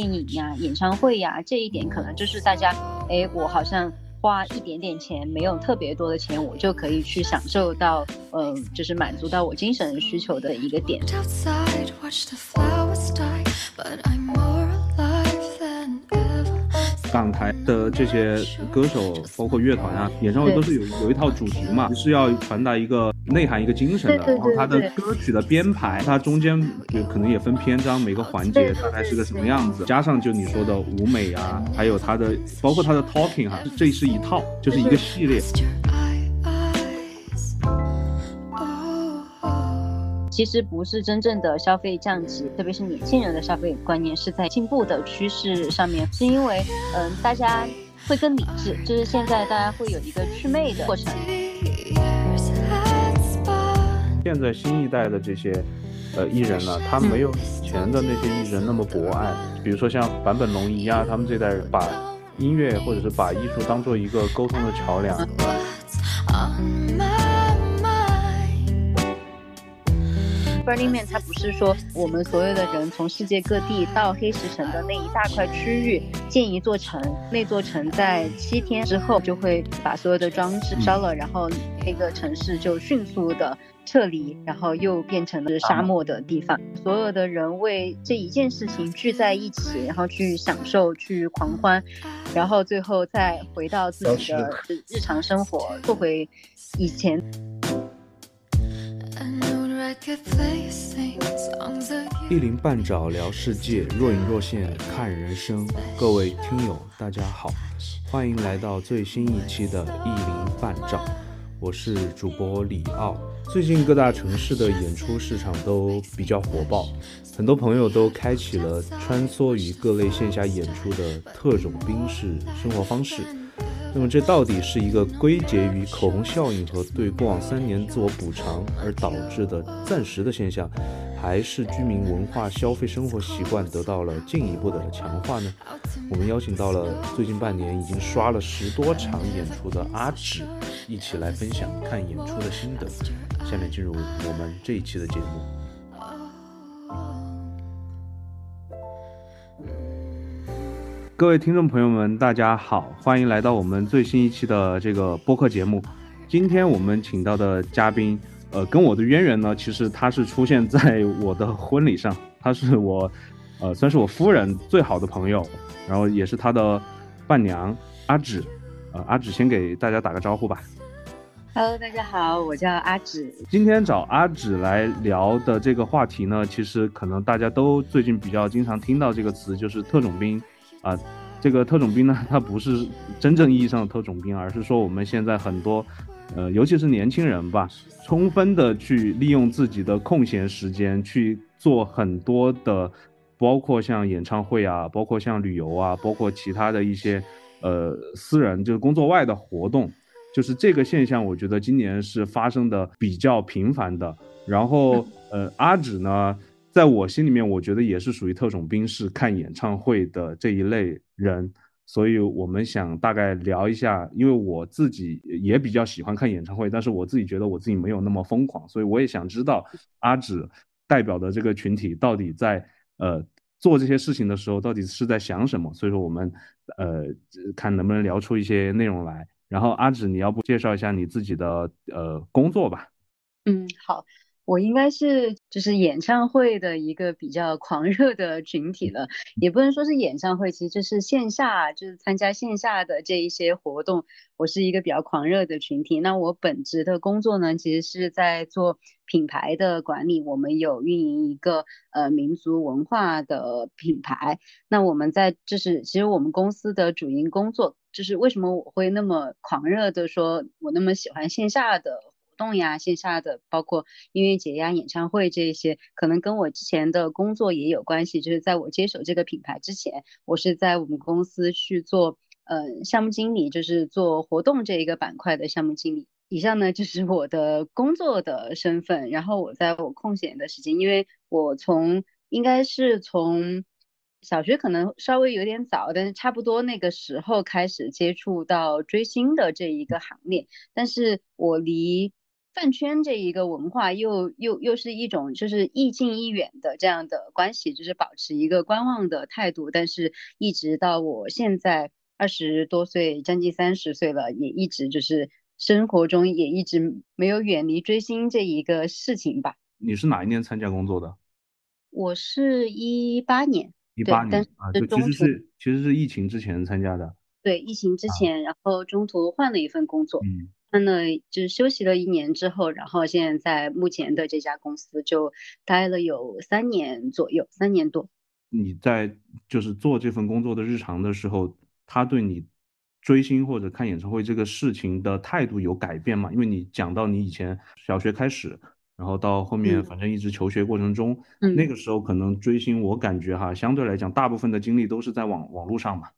电影呀、演唱会呀，这一点可能就是大家，哎，我好像花一点点钱，没有特别多的钱，我就可以去享受到，嗯，就是满足到我精神需求的一个点。港台的这些歌手，包括乐团啊，演唱会都是有有一套主题嘛，是要传达一个内涵、一个精神的。然后它的歌曲的编排，它中间就可能也分篇章，每个环节大概是个什么样子。加上就你说的舞美啊，还有它的，包括它的 talking 哈，这是一套，就是一个系列。其实不是真正的消费降级，特别是年轻人的消费观念是在进步的趋势上面，是因为嗯，大家会更理智，就是现在大家会有一个祛魅的过程。现在新一代的这些呃艺人呢，他没有以前的那些艺人那么博爱，比如说像坂本龙一啊，他们这代人把音乐或者是把艺术当做一个沟通的桥梁。Burning Man，它不是说我们所有的人从世界各地到黑石城的那一大块区域建一座城，那座城在七天之后就会把所有的装置烧了，然后那个城市就迅速的撤离，然后又变成了沙漠的地方。所有的人为这一件事情聚在一起，然后去享受、去狂欢，然后最后再回到自己的日常生活，做回以前。一鳞半爪聊世界，若隐若现看人生。各位听友，大家好，欢迎来到最新一期的《一鳞半爪》，我是主播李奥。最近各大城市的演出市场都比较火爆，很多朋友都开启了穿梭于各类线下演出的特种兵式生活方式。那么这到底是一个归结于口红效应和对过往三年自我补偿而导致的暂时的现象，还是居民文化消费生活习惯得到了进一步的强化呢？我们邀请到了最近半年已经刷了十多场演出的阿芷，一起来分享看演出的心得。下面进入我们这一期的节目。各位听众朋友们，大家好，欢迎来到我们最新一期的这个播客节目。今天我们请到的嘉宾，呃，跟我的渊源呢，其实他是出现在我的婚礼上，他是我，呃，算是我夫人最好的朋友，然后也是她的伴娘阿芷。呃，阿芷先给大家打个招呼吧。Hello，大家好，我叫阿芷。今天找阿芷来聊的这个话题呢，其实可能大家都最近比较经常听到这个词，就是特种兵。啊，这个特种兵呢，它不是真正意义上的特种兵，而是说我们现在很多，呃，尤其是年轻人吧，充分的去利用自己的空闲时间去做很多的，包括像演唱会啊，包括像旅游啊，包括其他的一些，呃，私人就是工作外的活动，就是这个现象，我觉得今年是发生的比较频繁的。然后，呃，阿芷呢？在我心里面，我觉得也是属于特种兵式看演唱会的这一类人，所以我们想大概聊一下，因为我自己也比较喜欢看演唱会，但是我自己觉得我自己没有那么疯狂，所以我也想知道阿芷代表的这个群体到底在呃做这些事情的时候到底是在想什么，所以说我们呃看能不能聊出一些内容来。然后阿芷，你要不介绍一下你自己的呃工作吧？嗯，好。我应该是就是演唱会的一个比较狂热的群体了，也不能说是演唱会，其实就是线下，就是参加线下的这一些活动，我是一个比较狂热的群体。那我本职的工作呢，其实是在做品牌的管理，我们有运营一个呃民族文化的品牌。那我们在就是其实我们公司的主营工作，就是为什么我会那么狂热的说，我那么喜欢线下的。动呀，线下的包括音乐节呀、演唱会这些，可能跟我之前的工作也有关系。就是在我接手这个品牌之前，我是在我们公司去做呃项目经理，就是做活动这一个板块的项目经理。以上呢就是我的工作的身份。然后我在我空闲的时间，因为我从应该是从小学可能稍微有点早，但是差不多那个时候开始接触到追星的这一个行列。但是我离饭圈这一个文化又又又是一种就是亦近亦远的这样的关系，就是保持一个观望的态度。但是，一直到我现在二十多岁，将近三十岁了，也一直就是生活中也一直没有远离追星这一个事情吧。你是哪一年参加工作的？我是一八年，一八年啊，就其实是其实是疫情之前参加的。对，疫情之前，然后中途换了一份工作。嗯。换了就是休息了一年之后，然后现在在目前的这家公司就待了有三年左右，三年多。你在就是做这份工作的日常的时候，他对你追星或者看演唱会这个事情的态度有改变吗？因为你讲到你以前小学开始，然后到后面反正一直求学过程中，那个时候可能追星，我感觉哈，相对来讲大部分的精力都是在网网络上嘛，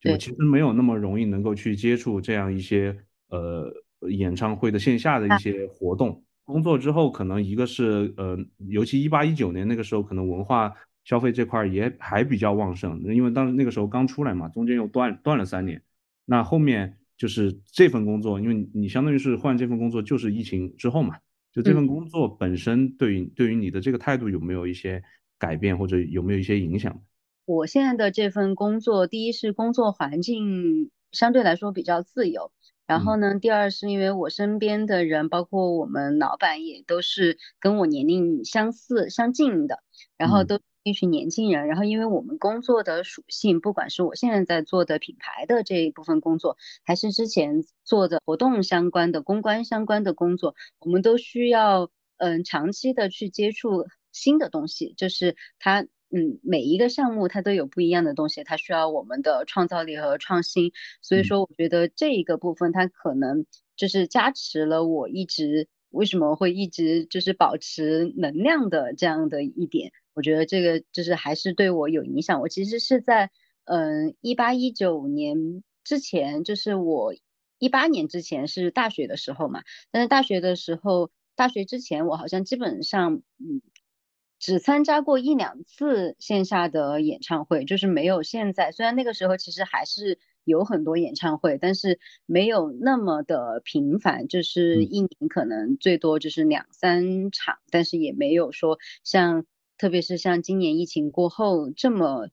就其实没有那么容易能够去接触这样一些呃。演唱会的线下的一些活动，工作之后可能一个是呃，尤其一八一九年那个时候，可能文化消费这块也还比较旺盛，因为当时那个时候刚出来嘛，中间又断断了三年，那后面就是这份工作，因为你相当于是换这份工作就是疫情之后嘛，就这份工作本身对于对于你的这个态度有没有一些改变或者有没有一些影响？我现在的这份工作，第一是工作环境相对来说比较自由。然后呢，第二是因为我身边的人，包括我们老板也都是跟我年龄相似、相近的，然后都一群年轻人。然后因为我们工作的属性，不管是我现在在做的品牌的这一部分工作，还是之前做的活动相关的、公关相关的工作，我们都需要嗯长期的去接触新的东西，就是它。嗯，每一个项目它都有不一样的东西，它需要我们的创造力和创新。所以说，我觉得这一个部分它可能就是加持了我一直为什么会一直就是保持能量的这样的一点。我觉得这个就是还是对我有影响。我其实是在嗯一八一九年之前，就是我一八年之前是大学的时候嘛，但是大学的时候，大学之前我好像基本上嗯。只参加过一两次线下的演唱会，就是没有现在。虽然那个时候其实还是有很多演唱会，但是没有那么的频繁，就是一年可能最多就是两三场，但是也没有说像，特别是像今年疫情过后这么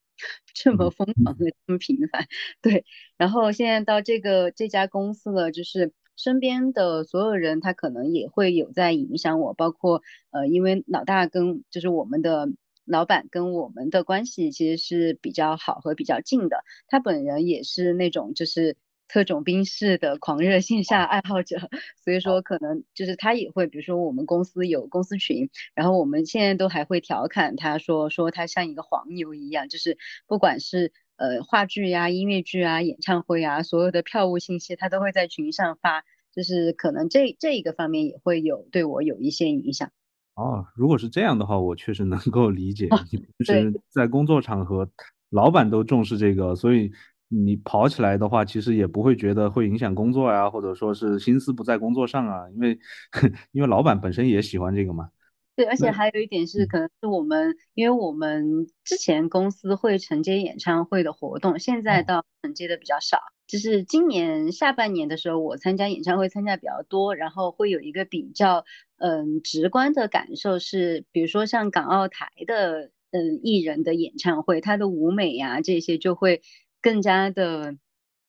这么疯狂的这么频繁。对，然后现在到这个这家公司了，就是。身边的所有人，他可能也会有在影响我，包括呃，因为老大跟就是我们的老板跟我们的关系其实是比较好和比较近的。他本人也是那种就是特种兵式的狂热线下爱好者，所以说可能就是他也会，比如说我们公司有公司群，然后我们现在都还会调侃他说说他像一个黄牛一样，就是不管是。呃，话剧呀、音乐剧啊、演唱会啊，所有的票务信息他都会在群上发，就是可能这这一个方面也会有对我有一些影响。哦，如果是这样的话，我确实能够理解。你平时在工作场合，老板都重视这个，所以你跑起来的话，其实也不会觉得会影响工作呀，或者说是心思不在工作上啊，因为 因为老板本身也喜欢这个嘛。对，而且还有一点是，可能是我们，因为我们之前公司会承接演唱会的活动，现在倒承接的比较少。就是今年下半年的时候，我参加演唱会参加比较多，然后会有一个比较嗯直观的感受是，比如说像港澳台的嗯艺人的演唱会，他的舞美呀这些就会更加的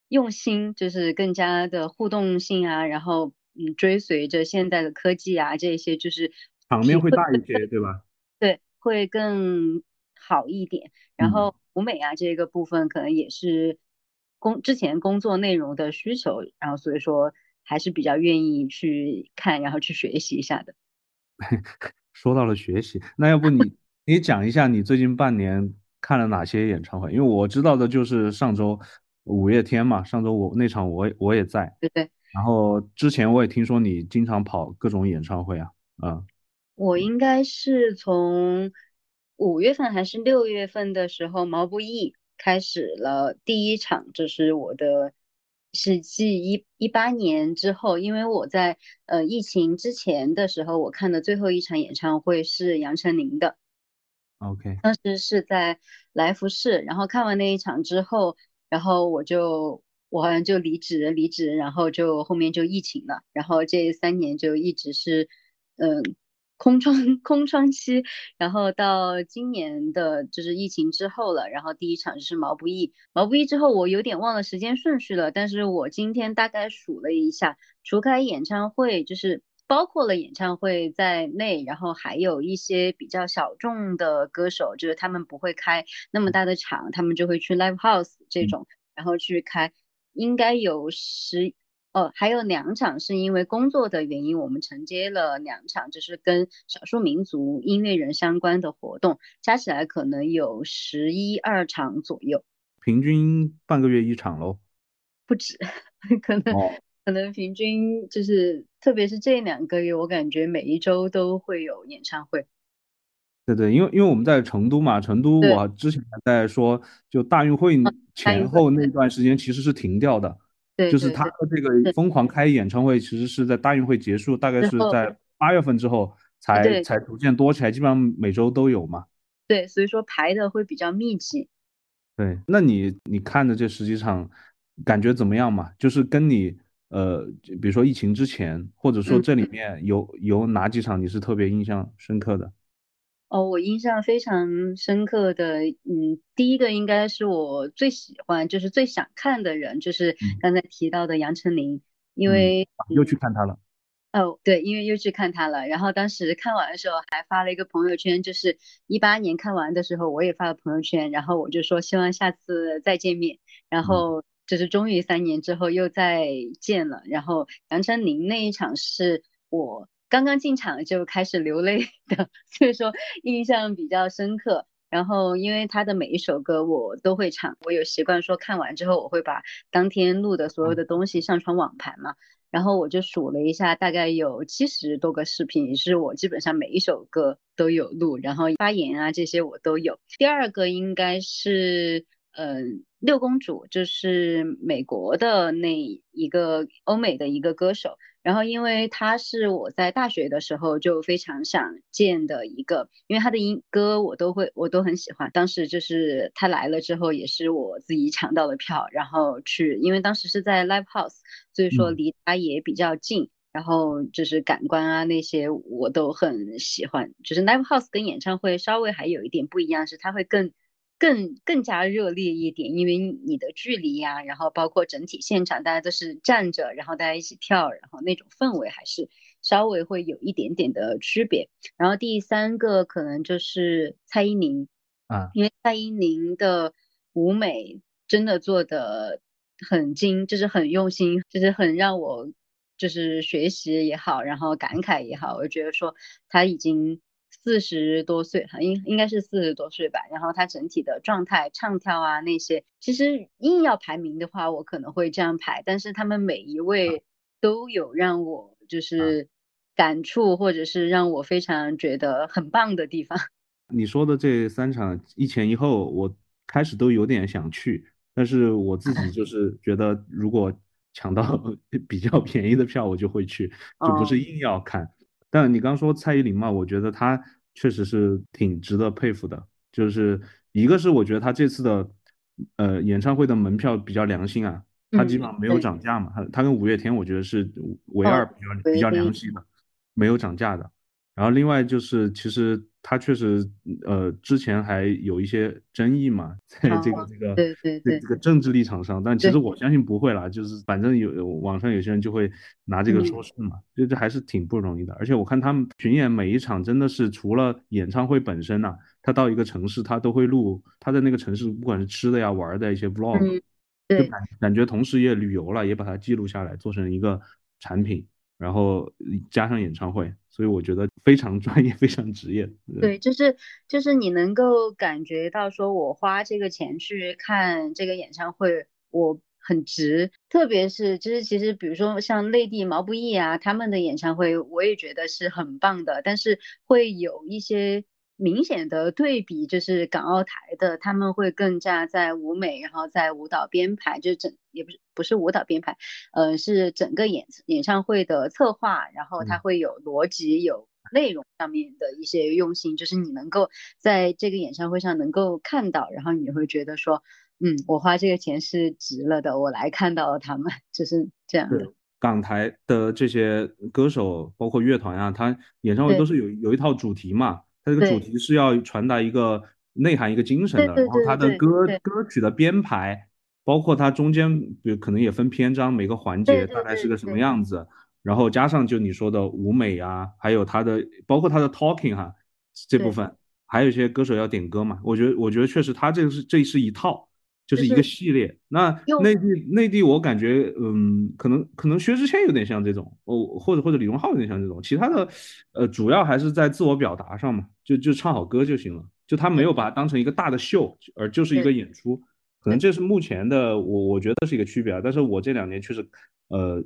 用心，就是更加的互动性啊，然后嗯追随着现在的科技啊这些就是。场面会大一些，对吧？对，会更好一点。然后舞美啊，这个部分可能也是工之前工作内容的需求，然后所以说还是比较愿意去看，然后去学习一下的。说到了学习，那要不你你讲一下你最近半年看了哪些演唱会？因为我知道的就是上周五月天嘛，上周我那场我我也在。对对。然后之前我也听说你经常跑各种演唱会啊，嗯。我应该是从五月份还是六月份的时候，毛不易开始了第一场，就是我的是继一一八年之后，因为我在呃疫情之前的时候，我看的最后一场演唱会是杨丞琳的，OK，当时是在来福士，然后看完那一场之后，然后我就我好像就离职，离职，然后就后面就疫情了，然后这三年就一直是，嗯，空窗 空窗期，然后到今年的就是疫情之后了，然后第一场就是毛不易，毛不易之后我有点忘了时间顺序了，但是我今天大概数了一下，除开演唱会，就是包括了演唱会在内，然后还有一些比较小众的歌手，就是他们不会开那么大的场，他们就会去 live house 这种，然后去开。应该有十哦，还有两场是因为工作的原因，我们承接了两场，就是跟少数民族音乐人相关的活动，加起来可能有十一二场左右，平均半个月一场喽，不止，可能可能平均就是，特别是这两个月，我感觉每一周都会有演唱会。对对，因为因为我们在成都嘛，成都我之前在说，就大运会前后那。段时间其实是停掉的，对，就是他的这个疯狂开演唱会，其实是在大运会结束，大概是在八月份之后才才逐渐多起来，基本上每周都有嘛。对，所以说排的会比较密集。对，那你你看的这十几场，感觉怎么样嘛？就是跟你呃，比如说疫情之前，或者说这里面有有哪几场你是特别印象深刻的？哦，我印象非常深刻的，嗯，第一个应该是我最喜欢，就是最想看的人，就是刚才提到的杨丞琳，因为又去看他了。哦，对，因为又去看他了，然后当时看完的时候还发了一个朋友圈，就是一八年看完的时候我也发了朋友圈，然后我就说希望下次再见面，然后就是终于三年之后又再见了，然后杨丞琳那一场是我。刚刚进场就开始流泪 的，所以说印象比较深刻。然后因为他的每一首歌我都会唱，我有习惯说看完之后我会把当天录的所有的东西上传网盘嘛。然后我就数了一下，大概有七十多个视频，也是我基本上每一首歌都有录，然后发言啊这些我都有。第二个应该是嗯六公主，就是美国的那一个欧美的一个歌手。然后，因为他是我在大学的时候就非常想见的一个，因为他的音歌我都会，我都很喜欢。当时就是他来了之后，也是我自己抢到了票，然后去，因为当时是在 live house，所以说离他也比较近，然后就是感官啊那些我都很喜欢。就是 live house 跟演唱会稍微还有一点不一样，是它会更。更更加热烈一点，因为你的距离呀，然后包括整体现场，大家都是站着，然后大家一起跳，然后那种氛围还是稍微会有一点点的区别。然后第三个可能就是蔡依林啊，因为蔡依林的舞美真的做的很精，就是很用心，就是很让我就是学习也好，然后感慨也好，我觉得说她已经。四十多岁，应应该是四十多岁吧。然后他整体的状态、唱跳啊那些，其实硬要排名的话，我可能会这样排。但是他们每一位都有让我就是感触，或者是让我非常觉得很棒的地方。你说的这三场一前一后，我开始都有点想去，但是我自己就 是觉得，如果抢到 比较便宜的票，我就会去，就不是硬要看。但你刚说蔡依林嘛，我觉得她确实是挺值得佩服的。就是一个是我觉得他这次的呃演唱会的门票比较良心啊，他基本上没有涨价嘛。他他跟五月天我觉得是唯二比较比较良心的，没有涨价的。然后另外就是其实。他确实，呃，之前还有一些争议嘛，在这个这个对对对这个政治立场上，但其实我相信不会啦，就是反正有网上有些人就会拿这个说事嘛，就这还是挺不容易的。而且我看他们巡演每一场真的是除了演唱会本身呐，他到一个城市他都会录他在那个城市不管是吃的呀玩的一些 vlog，就感感觉同时也旅游了，也把它记录下来做成一个产品。然后加上演唱会，所以我觉得非常专业，非常职业。对，就是就是你能够感觉到，说我花这个钱去看这个演唱会，我很值。特别是就是其实，比如说像内地毛不易啊，他们的演唱会，我也觉得是很棒的，但是会有一些。明显的对比就是港澳台的，他们会更加在舞美，然后在舞蹈编排，就是整也不是不是舞蹈编排，呃，是整个演演唱会的策划，然后它会有逻辑、有内容上面的一些用心，就是你能够在这个演唱会上能够看到，然后你会觉得说，嗯，我花这个钱是值了的，我来看到了他们，就是这样的。港台的这些歌手，包括乐团啊，他演唱会都是有有一套主题嘛，他这个主题是要传达一个内涵、一个精神的，然后它的歌歌曲的编排，包括它中间，比如可能也分篇章，每个环节大概是个什么样子，然后加上就你说的舞美啊，还有它的包括它的 talking 哈这部分，还有一些歌手要点歌嘛，我觉得我觉得确实它这个是这是一套。就是一个系列。那内地内地，我感觉，嗯，可能可能薛之谦有点像这种，哦，或者或者李荣浩有点像这种。其他的，呃，主要还是在自我表达上嘛，就就唱好歌就行了。就他没有把它当成一个大的秀，而就是一个演出。可能这是目前的，我我觉得是一个区别啊。但是我这两年确实，呃。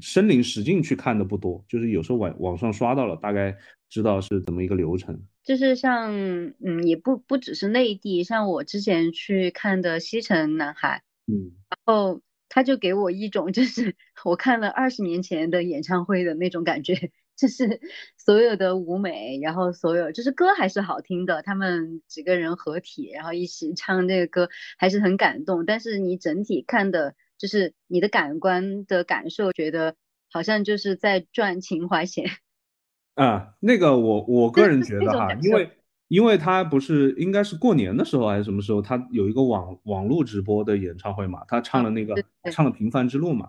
身临实境去看的不多，就是有时候网网上刷到了，大概知道是怎么一个流程。就是像，嗯，也不不只是内地，像我之前去看的西城男孩，嗯，然后他就给我一种就是 我看了二十年前的演唱会的那种感觉，就是所有的舞美，然后所有就是歌还是好听的，他们几个人合体，然后一起唱这个歌还是很感动，但是你整体看的。就是你的感官的感受，觉得好像就是在赚情怀钱啊。那个我我个人觉得哈，因为因为他不是应该是过年的时候还是什么时候，他有一个网网络直播的演唱会嘛，他唱了那个唱了《平凡之路》嘛，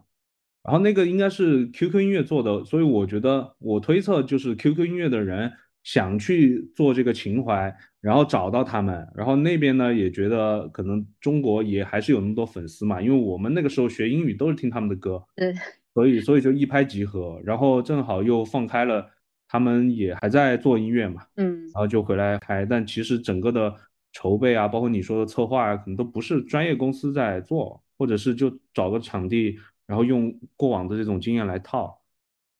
然后那个应该是 QQ 音乐做的，所以我觉得我推测就是 QQ 音乐的人想去做这个情怀。然后找到他们，然后那边呢也觉得可能中国也还是有那么多粉丝嘛，因为我们那个时候学英语都是听他们的歌，对，所以所以就一拍即合，然后正好又放开了，他们也还在做音乐嘛，嗯，然后就回来开，但其实整个的筹备啊，包括你说的策划啊，可能都不是专业公司在做，或者是就找个场地，然后用过往的这种经验来套，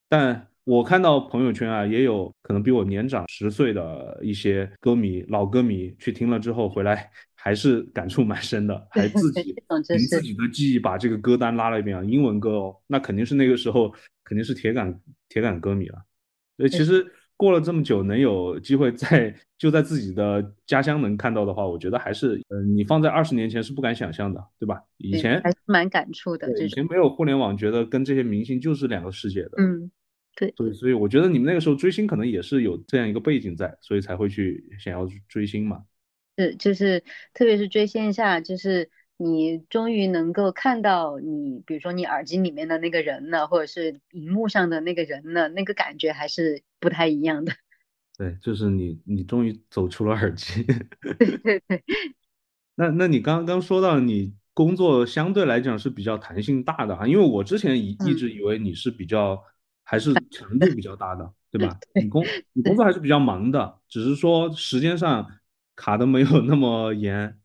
但。我看到朋友圈啊，也有可能比我年长十岁的一些歌迷、老歌迷去听了之后回来，还是感触蛮深的，还自己 凭自己的记忆把这个歌单拉了一遍啊，英文歌哦，那肯定是那个时候肯定是铁杆铁杆歌迷了。所以其实过了这么久，能有机会在就在自己的家乡能看到的话，我觉得还是，嗯，你放在二十年前是不敢想象的，对吧？以前还是蛮感触的，以前没有互联网，觉得跟这些明星就是两个世界的，嗯。对，所以所以我觉得你们那个时候追星可能也是有这样一个背景在，所以才会去想要追星嘛。是，就是特别是追线下，就是你终于能够看到你，比如说你耳机里面的那个人呢，或者是荧幕上的那个人呢，那个感觉还是不太一样的。对，就是你你终于走出了耳机。对对对。那那你刚刚说到你。工作相对来讲是比较弹性大的啊，因为我之前一一直以为你是比较还是 强度比较大的，对吧？你工你工作还是比较忙的，只是说时间上卡的没有那么严。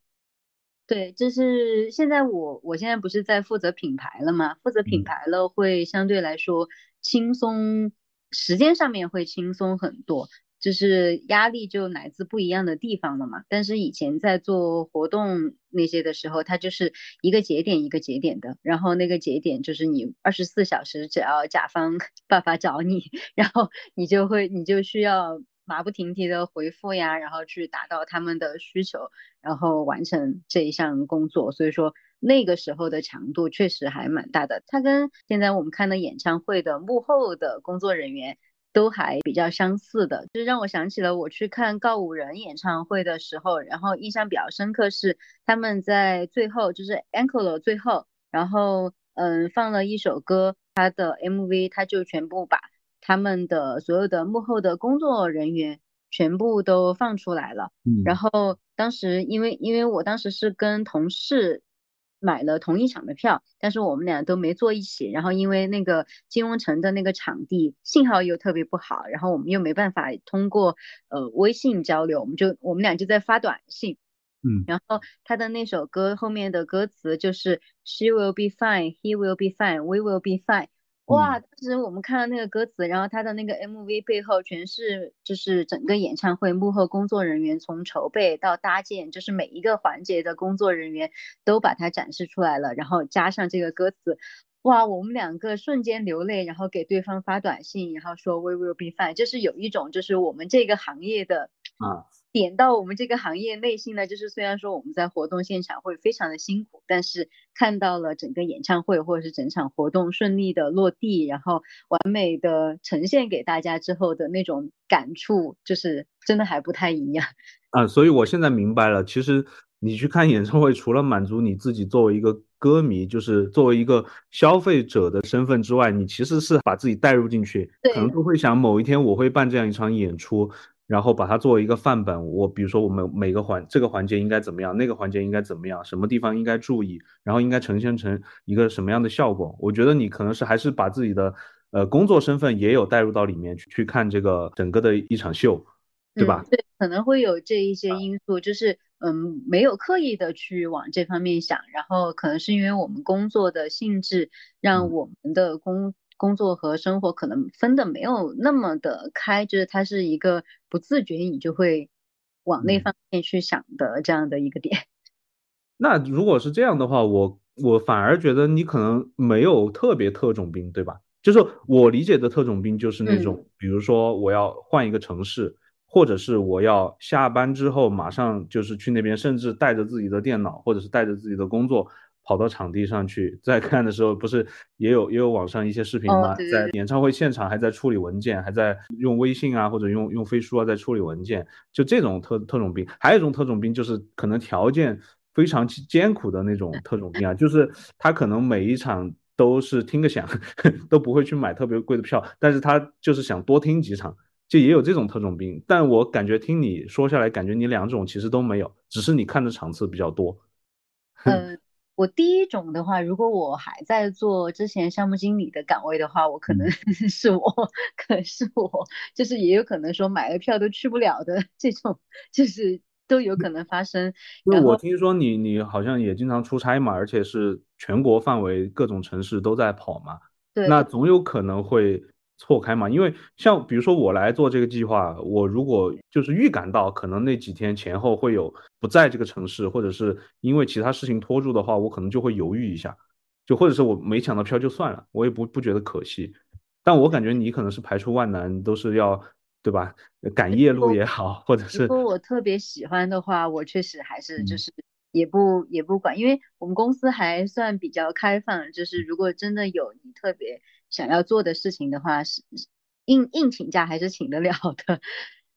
对，就是现在我我现在不是在负责品牌了吗？负责品牌了会相对来说轻松，时间上面会轻松很多。就是压力就来自不一样的地方了嘛，但是以前在做活动那些的时候，它就是一个节点一个节点的，然后那个节点就是你二十四小时只要甲方 办法找你，然后你就会你就需要马不停蹄的回复呀，然后去达到他们的需求，然后完成这一项工作，所以说那个时候的强度确实还蛮大的。它跟现在我们看的演唱会的幕后的工作人员。都还比较相似的，就让我想起了我去看告五人演唱会的时候，然后印象比较深刻是他们在最后就是 encore 最后，然后嗯放了一首歌，他的 MV 他就全部把他们的所有的幕后的工作人员全部都放出来了，嗯然后当时因为因为我当时是跟同事。买了同一场的票，但是我们俩都没坐一起。然后因为那个金融城的那个场地信号又特别不好，然后我们又没办法通过呃微信交流，我们就我们俩就在发短信。嗯，然后他的那首歌后面的歌词就是 She will be fine, he will be fine, we will be fine。哇！当时我们看到那个歌词，然后他的那个 MV 背后全是就是整个演唱会幕后工作人员从筹备到搭建，就是每一个环节的工作人员都把它展示出来了，然后加上这个歌词，哇！我们两个瞬间流泪，然后给对方发短信，然后说 We will be fine，就是有一种就是我们这个行业的啊点到我们这个行业内心呢，就是虽然说我们在活动现场会非常的辛苦，但是看到了整个演唱会或者是整场活动顺利的落地，然后完美的呈现给大家之后的那种感触，就是真的还不太一样 啊。所以我现在明白了，其实你去看演唱会，除了满足你自己作为一个歌迷，就是作为一个消费者的身份之外，你其实是把自己带入进去，可能都会想某一天我会办这样一场演出。然后把它作为一个范本，我比如说我们每个环这个环节应该怎么样，那个环节应该怎么样，什么地方应该注意，然后应该呈现成一个什么样的效果？我觉得你可能是还是把自己的呃工作身份也有带入到里面去去看这个整个的一场秀，对吧？对，可能会有这一些因素，就是嗯没有刻意的去往这方面想，然后可能是因为我们工作的性质让我们的工。工作和生活可能分的没有那么的开，就是它是一个不自觉你就会往那方面去想的这样的一个点。那如果是这样的话，我我反而觉得你可能没有特别特种兵，对吧？就是我理解的特种兵就是那种，比如说我要换一个城市，或者是我要下班之后马上就是去那边，甚至带着自己的电脑或者是带着自己的工作。跑到场地上去，在看的时候，不是也有也有网上一些视频吗？在演唱会现场还在处理文件，还在用微信啊或者用用飞书啊在处理文件，就这种特特种兵。还有一种特种兵就是可能条件非常艰苦的那种特种兵啊，就是他可能每一场都是听个响，都不会去买特别贵的票，但是他就是想多听几场，就也有这种特种兵。但我感觉听你说下来，感觉你两种其实都没有，只是你看的场次比较多。嗯。我第一种的话，如果我还在做之前项目经理的岗位的话，我可能 是我，可能是我，就是也有可能说买了票都去不了的这种，就是都有可能发生。因为我听说你你好像也经常出差嘛，而且是全国范围各种城市都在跑嘛，对，那总有可能会。错开嘛，因为像比如说我来做这个计划，我如果就是预感到可能那几天前后会有不在这个城市，或者是因为其他事情拖住的话，我可能就会犹豫一下，就或者是我没抢到票就算了，我也不不觉得可惜。但我感觉你可能是排除万难都是要，对吧？赶夜路也好，或者是如果我特别喜欢的话，我确实还是就是也不也不管，因为我们公司还算比较开放，就是如果真的有你特别。想要做的事情的话，是硬硬请假还是请得了的。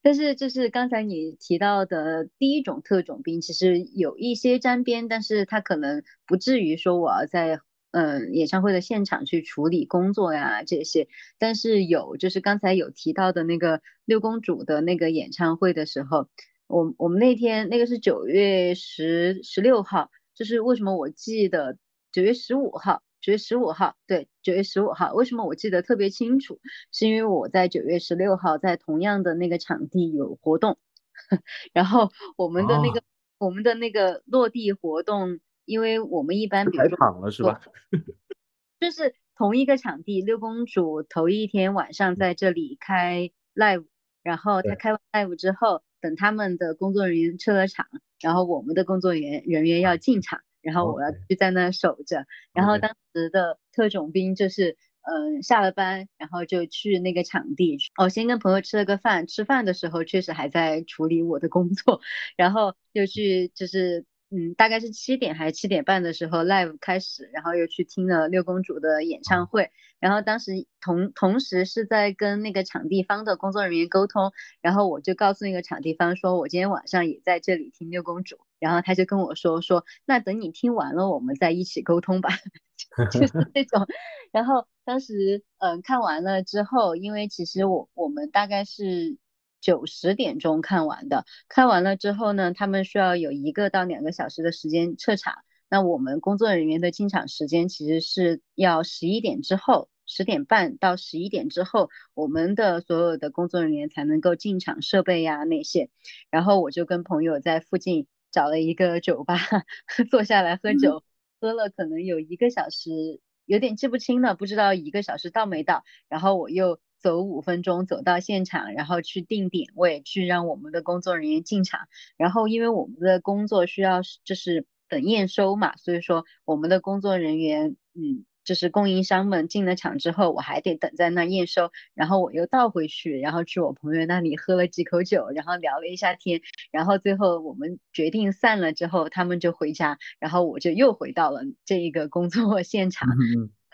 但是就是刚才你提到的第一种特种兵，其实有一些沾边，但是他可能不至于说我要在嗯演唱会的现场去处理工作呀这些。但是有就是刚才有提到的那个六公主的那个演唱会的时候，我我们那天那个是九月十十六号，就是为什么我记得九月十五号。九月十五号，对，九月十五号，为什么我记得特别清楚？是因为我在九月十六号在同样的那个场地有活动，然后我们的那个我们的那个落地活动，因为我们一般比如说场了是吧？就是同一个场地，六公主头一天晚上在这里开 live，然后她开完 live 之后，等他们的工作人员撤了场，然后我们的工作人员人员要进场。然后我要去在那守着，然后当时的特种兵就是，嗯，下了班，然后就去那个场地，哦，先跟朋友吃了个饭，吃饭的时候确实还在处理我的工作，然后又去就是。嗯，大概是七点还是七点半的时候，live 开始，然后又去听了六公主的演唱会，然后当时同同时是在跟那个场地方的工作人员沟通，然后我就告诉那个场地方说，我今天晚上也在这里听六公主，然后他就跟我说说，那等你听完了，我们再一起沟通吧，就 是这种，然后当时嗯看完了之后，因为其实我我们大概是。九十点钟看完的，看完了之后呢，他们需要有一个到两个小时的时间撤场。那我们工作人员的进场时间其实是要十一点之后，十点半到十一点之后，我们的所有的工作人员才能够进场设备呀那些。然后我就跟朋友在附近找了一个酒吧 坐下来喝酒，喝了可能有一个小时，有点记不清了，不知道一个小时到没到。然后我又。走五分钟走到现场，然后去定点位，去让我们的工作人员进场。然后因为我们的工作需要就是等验收嘛，所以说我们的工作人员嗯就是供应商们进了场之后，我还得等在那验收，然后我又倒回去，然后去我朋友那里喝了几口酒，然后聊了一下天，然后最后我们决定散了之后，他们就回家，然后我就又回到了这一个工作 现场，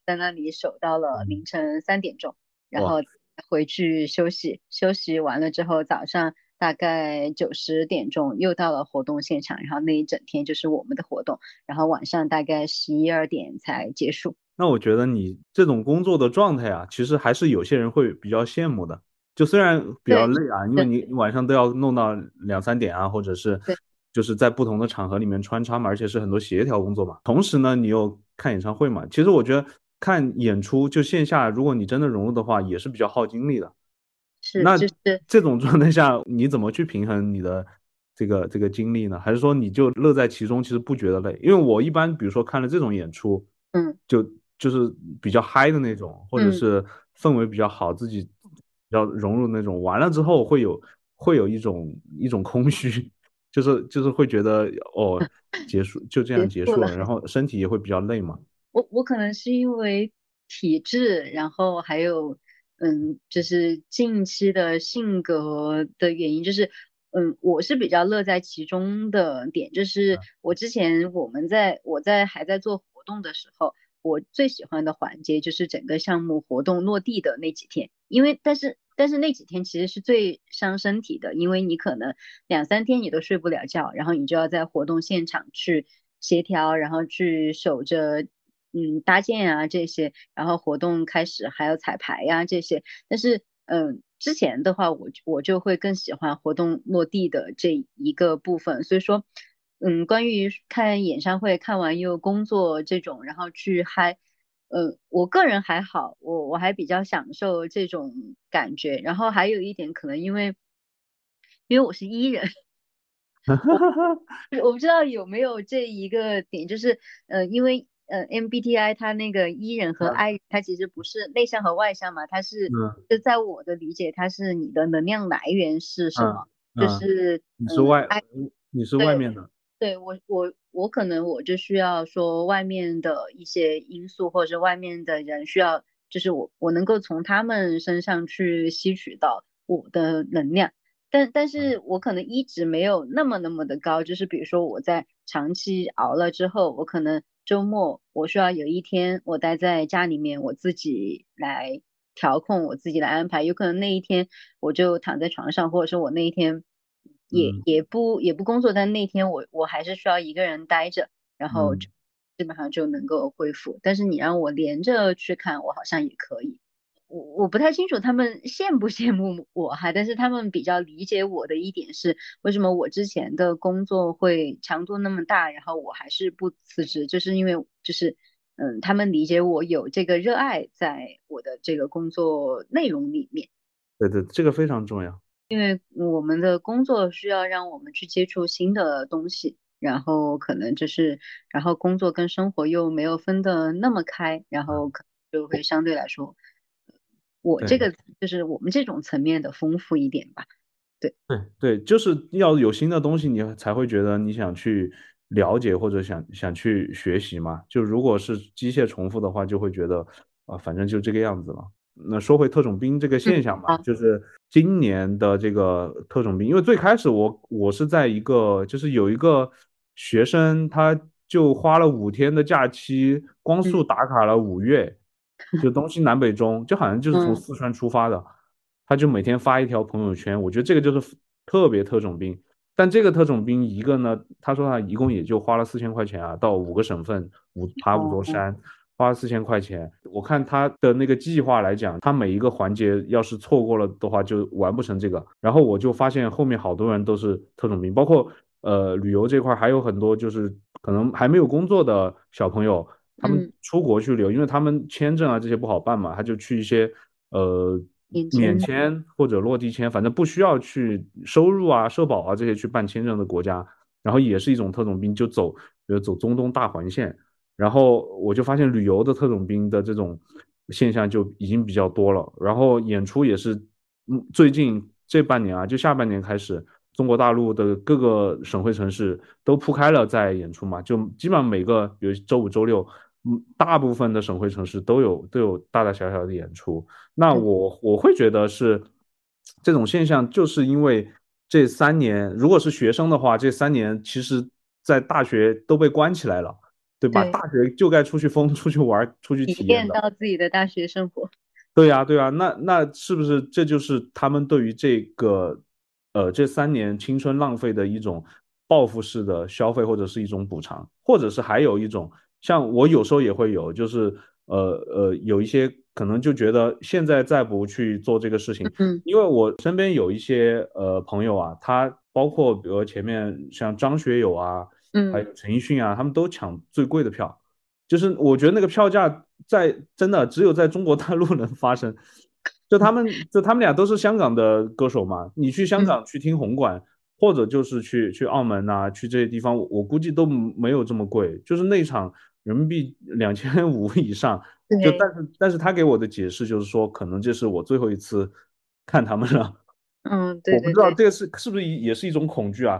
在那里守到了凌晨三点钟，然后回去休息，休息完了之后早上。大概九十点钟又到了活动现场，然后那一整天就是我们的活动，然后晚上大概十一二点才结束。那我觉得你这种工作的状态啊，其实还是有些人会比较羡慕的。就虽然比较累啊，因为你晚上都要弄到两三点啊，或者是就是在不同的场合里面穿插嘛，而且是很多协调工作嘛。同时呢，你又看演唱会嘛。其实我觉得看演出就线下，如果你真的融入的话，也是比较耗精力的。是那就是这种状态下，你怎么去平衡你的这个这个精力呢？还是说你就乐在其中，其实不觉得累？因为我一般比如说看了这种演出，嗯，就就是比较嗨的那种，或者是氛围比较好，自己要融入那种，完了之后会有会有一种一种空虚，就是就是会觉得哦，结束就这样结束了，然后身体也会比较累嘛。我我可能是因为体质，然后还有。嗯，就是近期的性格的原因，就是嗯，我是比较乐在其中的点，就是我之前我们在我在还在做活动的时候，我最喜欢的环节就是整个项目活动落地的那几天，因为但是但是那几天其实是最伤身体的，因为你可能两三天你都睡不了觉，然后你就要在活动现场去协调，然后去守着。嗯，搭建啊这些，然后活动开始还有彩排呀这些，但是嗯，之前的话我我就会更喜欢活动落地的这一个部分，所以说嗯，关于看演唱会看完又工作这种，然后去嗨，呃，我个人还好，我我还比较享受这种感觉，然后还有一点可能因为因为我是伊人，我不知道有没有这一个点，就是呃，因为。呃，MBTI 它那个 E 人和 I，它其实不是内向和外向嘛，它是就在我的理解，它是你的能量来源是什么？就是你是外，你是外面的。对我，我我可能我就需要说外面的一些因素，或者是外面的人需要，就是我我能够从他们身上去吸取到我的能量，但但是我可能一直没有那么那么的高，就是比如说我在长期熬了之后，我可能。周末我需要有一天我待在家里面，我自己来调控，我自己来安排。有可能那一天我就躺在床上，或者说我那一天也也不也不工作，但那天我我还是需要一个人待着，然后就基本上就能够恢复。但是你让我连着去看，我好像也可以。我我不太清楚他们羡不羡慕我哈，但是他们比较理解我的一点是，为什么我之前的工作会强度那么大，然后我还是不辞职，就是因为就是嗯，他们理解我有这个热爱在我的这个工作内容里面。对对，这个非常重要，因为我们的工作需要让我们去接触新的东西，然后可能就是然后工作跟生活又没有分得那么开，然后可能就会相对来说。我这个就是我们这种层面的丰富一点吧，对对对，就是要有新的东西，你才会觉得你想去了解或者想想去学习嘛。就如果是机械重复的话，就会觉得啊，反正就这个样子了。那说回特种兵这个现象吧，就是今年的这个特种兵，因为最开始我我是在一个就是有一个学生，他就花了五天的假期，光速打卡了五月。就东西南北中，就好像就是从四川出发的，他就每天发一条朋友圈。我觉得这个就是特别特种兵。但这个特种兵一个呢，他说他一共也就花了四千块钱啊，到五个省份五爬五座山，花了四千块钱。我看他的那个计划来讲，他每一个环节要是错过了的话，就完不成这个。然后我就发现后面好多人都是特种兵，包括呃旅游这块还有很多就是可能还没有工作的小朋友。他们出国去旅游，因为他们签证啊这些不好办嘛，他就去一些呃免签或者落地签，反正不需要去收入啊、社保啊这些去办签证的国家，然后也是一种特种兵，就走，比如走中东大环线，然后我就发现旅游的特种兵的这种现象就已经比较多了，然后演出也是，嗯，最近这半年啊，就下半年开始。中国大陆的各个省会城市都铺开了在演出嘛，就基本上每个，比如周五、周六，嗯，大部分的省会城市都有都有大大小小的演出。那我我会觉得是这种现象，就是因为这三年，如果是学生的话，这三年其实在大学都被关起来了，对吧？大学就该出去疯、出去玩、出去体验到自己的大学生活。对呀，对呀，那那是不是这就是他们对于这个呃这三年青春浪费的一种报复式的消费，或者是一种补偿，或者是还有一种？像我有时候也会有，就是呃呃，有一些可能就觉得现在再不去做这个事情，嗯，因为我身边有一些呃朋友啊，他包括比如前面像张学友啊，嗯，还有陈奕迅啊，他们都抢最贵的票，就是我觉得那个票价在真的只有在中国大陆能发生，就他们就他们俩都是香港的歌手嘛，你去香港去听红馆。或者就是去去澳门呐，去这些地方，我估计都没有这么贵，就是那场人民币两千五以上。就但是但是他给我的解释就是说，可能这是我最后一次看他们了。嗯，对。我不知道这个是是不是也是一种恐惧啊？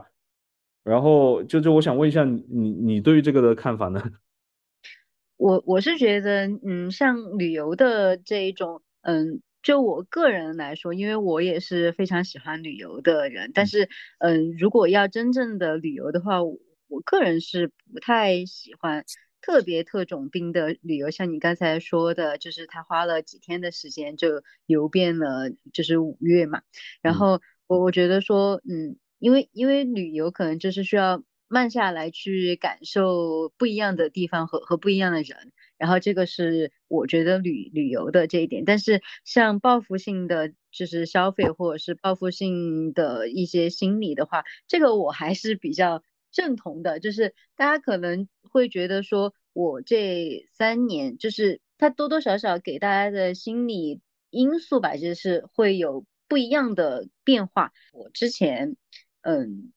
然后就就我想问一下你你你对于这个的看法呢？我我是觉得，嗯，像旅游的这一种，嗯。就我个人来说，因为我也是非常喜欢旅游的人，但是，嗯，如果要真正的旅游的话，我个人是不太喜欢特别特种兵的旅游。像你刚才说的，就是他花了几天的时间就游遍了，就是五岳嘛。然后我我觉得说，嗯，因为因为旅游可能就是需要慢下来去感受不一样的地方和和不一样的人。然后这个是我觉得旅旅游的这一点，但是像报复性的就是消费或者是报复性的一些心理的话，这个我还是比较认同的。就是大家可能会觉得说，我这三年就是它多多少少给大家的心理因素吧，就是会有不一样的变化。我之前，嗯，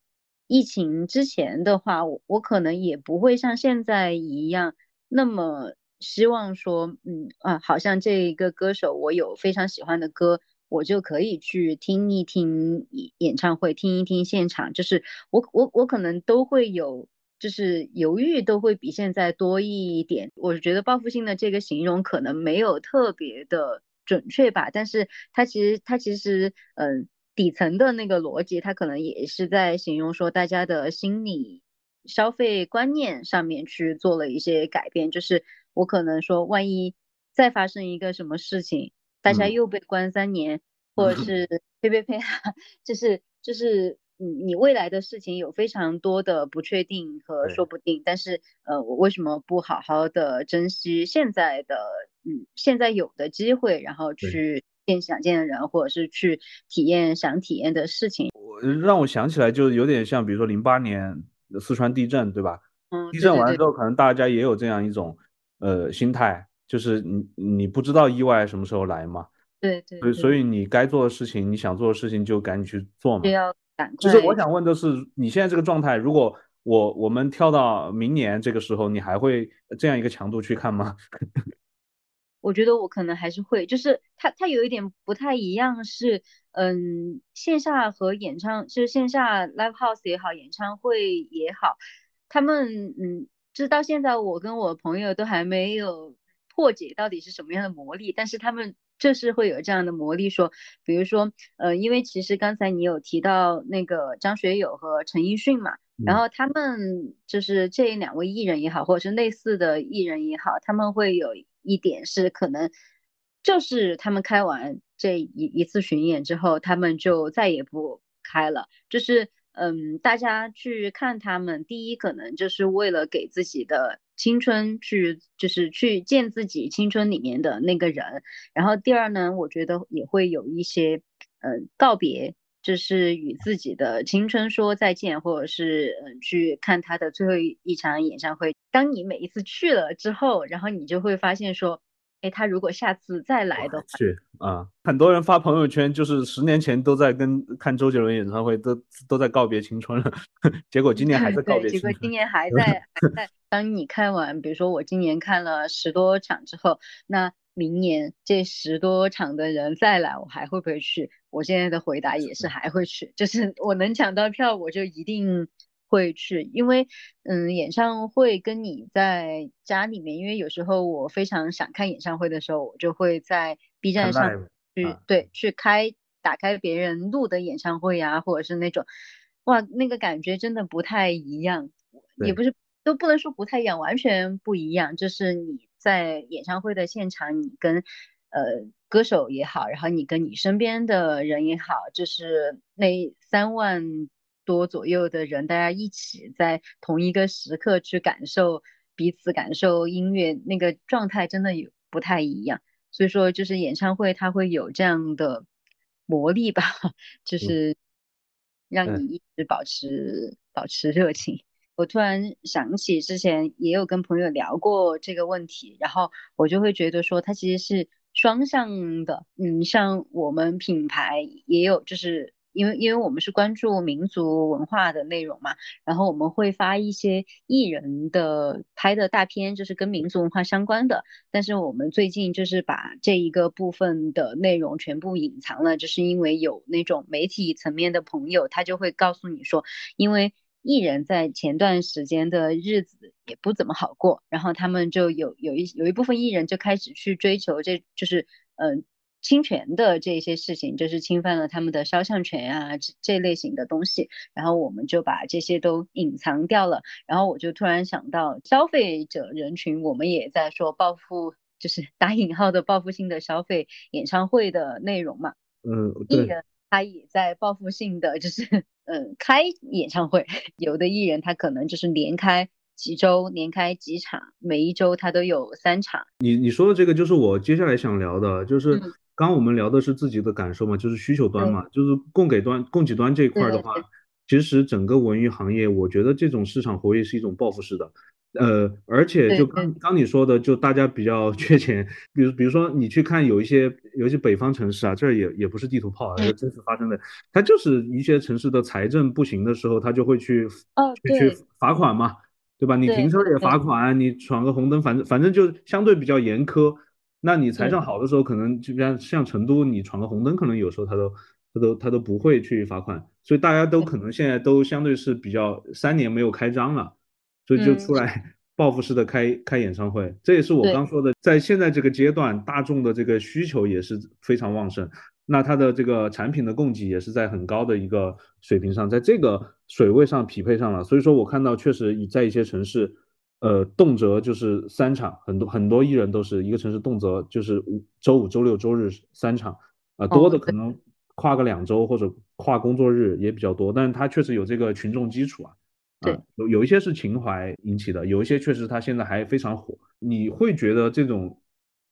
疫情之前的话，我我可能也不会像现在一样那么。希望说，嗯啊，好像这一个歌手，我有非常喜欢的歌，我就可以去听一听演唱会，听一听现场。就是我我我可能都会有，就是犹豫都会比现在多一点。我觉得报复性的这个形容可能没有特别的准确吧，但是它其实它其实嗯底层的那个逻辑，它可能也是在形容说大家的心理消费观念上面去做了一些改变，就是。我可能说，万一再发生一个什么事情，大家又被关三年，或者是呸呸呸，就是就是你你未来的事情有非常多的不确定和说不定，但是呃，我为什么不好好的珍惜现在的嗯现在有的机会，然后去见想见的人，或者是去体验想体验的事情？我让我想起来，就有点像，比如说零八年四川地震，对吧？嗯，地震完了之后，可能大家也有这样一种。呃，心态就是你你不知道意外什么时候来嘛，对对，所以所以你该做的事情，你想做的事情就赶紧去做嘛。其实我想问的是，你现在这个状态，如果我我们跳到明年这个时候，你还会这样一个强度去看吗？我觉得我可能还是会，就是它它有一点不太一样，是嗯，线下和演唱，就是线下 live house 也好，演唱会也好，他们嗯。就是到现在，我跟我朋友都还没有破解到底是什么样的魔力，但是他们就是会有这样的魔力，说，比如说，呃，因为其实刚才你有提到那个张学友和陈奕迅嘛，然后他们就是这两位艺人也好，或者是类似的艺人也好，他们会有一点是可能，就是他们开完这一一次巡演之后，他们就再也不开了，就是。嗯，大家去看他们，第一可能就是为了给自己的青春去，就是去见自己青春里面的那个人。然后第二呢，我觉得也会有一些，呃，告别，就是与自己的青春说再见，或者是嗯去看他的最后一场演唱会。当你每一次去了之后，然后你就会发现说。哎，他如果下次再来的话，去啊！很多人发朋友圈，就是十年前都在跟看周杰伦演唱会，都都在告别青春了，结果今年还在告别青春。结果今年还 在还在。当你看完，比如说我今年看了十多场之后，那明年这十多场的人再来，我还会不会去？我现在的回答也是还会去，就是我能抢到票，我就一定。会去，因为嗯，演唱会跟你在家里面，因为有时候我非常想看演唱会的时候，我就会在 B 站上去对去开打开别人录的演唱会呀，或者是那种。哇，那个感觉真的不太一样，也不是都不能说不太一样，完全不一样，就是你在演唱会的现场，你跟呃歌手也好，然后你跟你身边的人也好，就是那三万。多左右的人，大家一起在同一个时刻去感受彼此感受音乐，那个状态真的有不太一样。所以说，就是演唱会它会有这样的魔力吧，就是让你一直保持保持热情。我突然想起之前也有跟朋友聊过这个问题，然后我就会觉得说，它其实是双向的。嗯，像我们品牌也有就是。因为因为我们是关注民族文化的内容嘛，然后我们会发一些艺人的拍的大片，就是跟民族文化相关的。但是我们最近就是把这一个部分的内容全部隐藏了，就是因为有那种媒体层面的朋友，他就会告诉你说，因为艺人在前段时间的日子也不怎么好过，然后他们就有有一有一部分艺人就开始去追求，这就是嗯。侵权的这些事情，就是侵犯了他们的肖像权啊，这这类型的东西，然后我们就把这些都隐藏掉了。然后我就突然想到，消费者人群，我们也在说报复，就是 打引号的报复性的消费演唱会的内容嘛。嗯，艺人他也在报复性的，就是嗯 开演唱会，有的艺人他可能就是连开几周，连开几场，每一周他都有三场。你你说的这个就是我接下来想聊的，就是。刚我们聊的是自己的感受嘛，就是需求端嘛，就是供给端、供给端这一块的话，其实整个文娱行业，我觉得这种市场活跃是一种报复式的，呃，而且就刚刚你说的，就大家比较 缺钱，比如比如说你去看有一些有一些北方城市啊，这也也不是地图炮啊，这真实发生的，它就是一些城市的财政不行的时候，他就会去去罚款嘛，对吧？你停车也罚。款，你闯个红灯，反正反正就相对比较严苛。那你财政。好的时候，可能就像像成都，你闯个红灯，可能有时候他都他都他都不会去罚款，所以大家都可能现在都相对是比较三年没有开张了，所以就出来报复式的开开演唱会，这也是我刚说的，在现在这个阶段，大众的这个需求也是非常旺盛，那它的这个产品的供给也是在很高的一个水平上，在这个水位上匹配上了，所以说我看到确实在一些城市。呃，动辄就是三场，很多很多艺人都是一个城市动辄就是五周五、周六、周日三场，啊，多的可能跨个两周或者跨工作日也比较多，但是他确实有这个群众基础啊，对，有有一些是情怀引起的，有一些确实它现在还非常火，你会觉得这种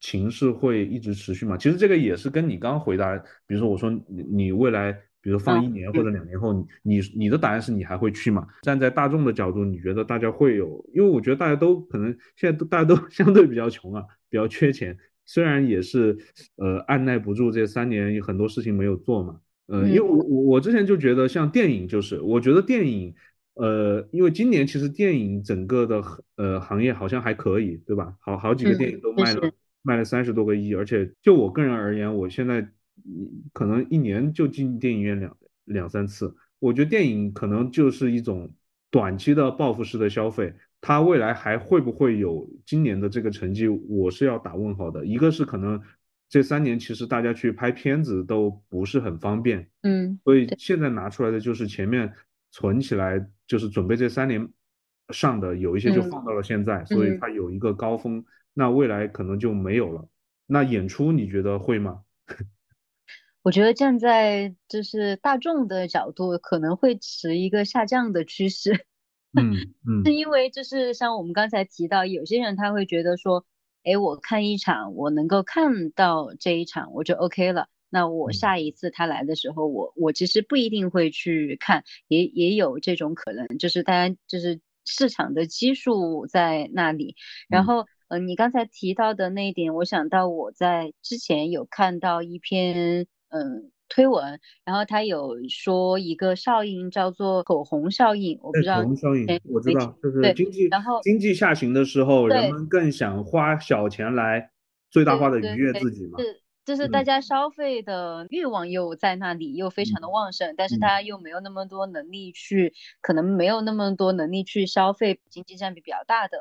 情势会一直持续吗？其实这个也是跟你刚回答，比如说我说你你未来。比如放一年或者两年后，你你你的答案是你还会去吗？站在大众的角度，你觉得大家会有？因为我觉得大家都可能现在都大家都 相对比较穷啊，比较缺钱。虽然也是呃按耐不住这三年有很多事情没有做嘛，呃，因为我我我之前就觉得像电影就是，我觉得电影呃，因为今年其实电影整个的呃行业好像还可以，对吧？好好几个电影都卖了卖了三十多个亿，而且就我个人而言，我现在。可能一年就进电影院两两三次，我觉得电影可能就是一种短期的报复式的消费，它未来还会不会有今年的这个成绩，我是要打问号的。一个是可能这三年其实大家去拍片子都不是很方便，嗯，所以现在拿出来的就是前面存起来，就是准备这三年上的有一些就放到了现在，所以它有一个高峰，那未来可能就没有了。那演出你觉得会吗？我觉得站在就是大众的角度，可能会持一个下降的趋势。嗯嗯，是因为就是像我们刚才提到，有些人他会觉得说，哎，我看一场，我能够看到这一场，我就 OK 了。那我下一次他来的时候，我我其实不一定会去看，也也有这种可能，就是大家就是市场的基数在那里。然后，嗯，你刚才提到的那一点，我想到我在之前有看到一篇。嗯，推文，然后他有说一个效应叫做口红效应，我不知道。口红效应，我知道，就是经济，然后经济下行的时候，人们更想花小钱来最大化的愉悦自己嘛。是就是大家消费的欲望又在那里，又非常的旺盛，但是大家又没有那么多能力去，可能没有那么多能力去消费经济占比比较大的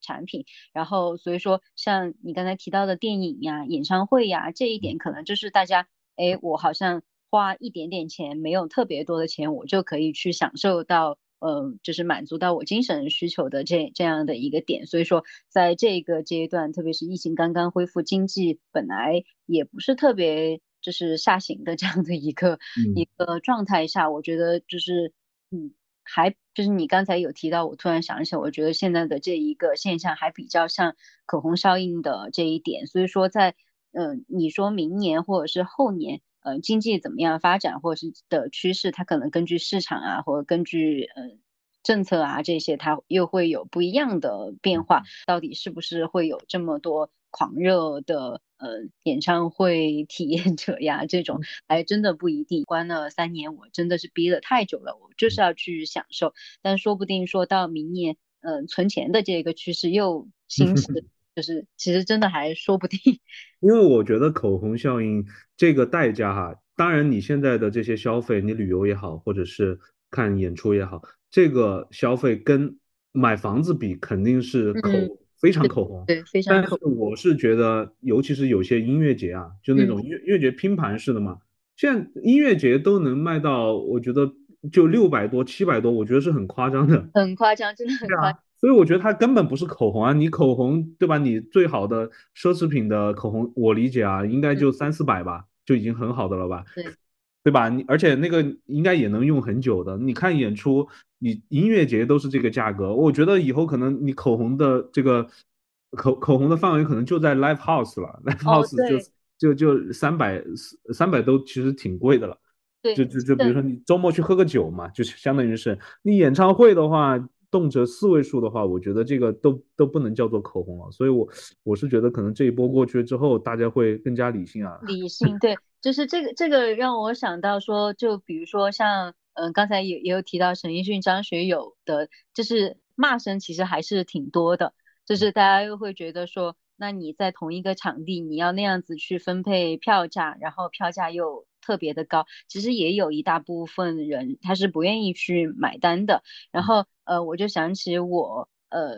产品。然后所以说，像你刚才提到的电影呀、演唱会呀，这一点可能就是大家，哎，我好像花一点点钱，没有特别多的钱，我就可以去享受到。呃，就是满足到我精神需求的这这样的一个点，所以说在这个阶段，特别是疫情刚刚恢复，经济本来也不是特别就是下行的这样的一个一个状态下，我觉得就是嗯，还就是你刚才有提到，我突然想起来，我觉得现在的这一个现象还比较像口红效应的这一点，所以说在嗯，你说明年或者是后年。呃，经济怎么样发展，或者是的趋势，它可能根据市场啊，或者根据呃政策啊这些，它又会有不一样的变化。到底是不是会有这么多狂热的呃演唱会体验者呀？这种还真的不一定。关了三年，我真的是逼得太久了，我就是要去享受。但说不定说到明年，嗯，存钱的这个趋势又兴起。就是其实真的还说不定，因为我觉得口红效应这个代价哈，当然你现在的这些消费，你旅游也好，或者是看演出也好，这个消费跟买房子比肯定是口非常口红，对，非常。但是我是觉得，尤其是有些音乐节啊，就那种音音乐节拼盘式的嘛，现在音乐节都能卖到，我觉得就六百多、七百多，我觉得是很夸张的，很夸张，真的很夸。所以我觉得它根本不是口红啊，你口红对吧？你最好的奢侈品的口红，我理解啊，应该就三四百吧，就已经很好的了吧？对，对吧？你而且那个应该也能用很久的。你看演出，你音乐节都是这个价格，我觉得以后可能你口红的这个口口红的范围可能就在 live house 了，live house 就就就三百三百都其实挺贵的了。对，就就就比如说你周末去喝个酒嘛，就相当于是你演唱会的话。动辄四位数的话，我觉得这个都都不能叫做口红了，所以我我是觉得可能这一波过去之后，大家会更加理性啊。理性，对，就是这个这个让我想到说，就比如说像嗯，刚才也也有提到陈奕迅、张学友的，就是骂声其实还是挺多的，就是大家又会觉得说，那你在同一个场地，你要那样子去分配票价，然后票价又。特别的高，其实也有一大部分人他是不愿意去买单的。然后呃，我就想起我呃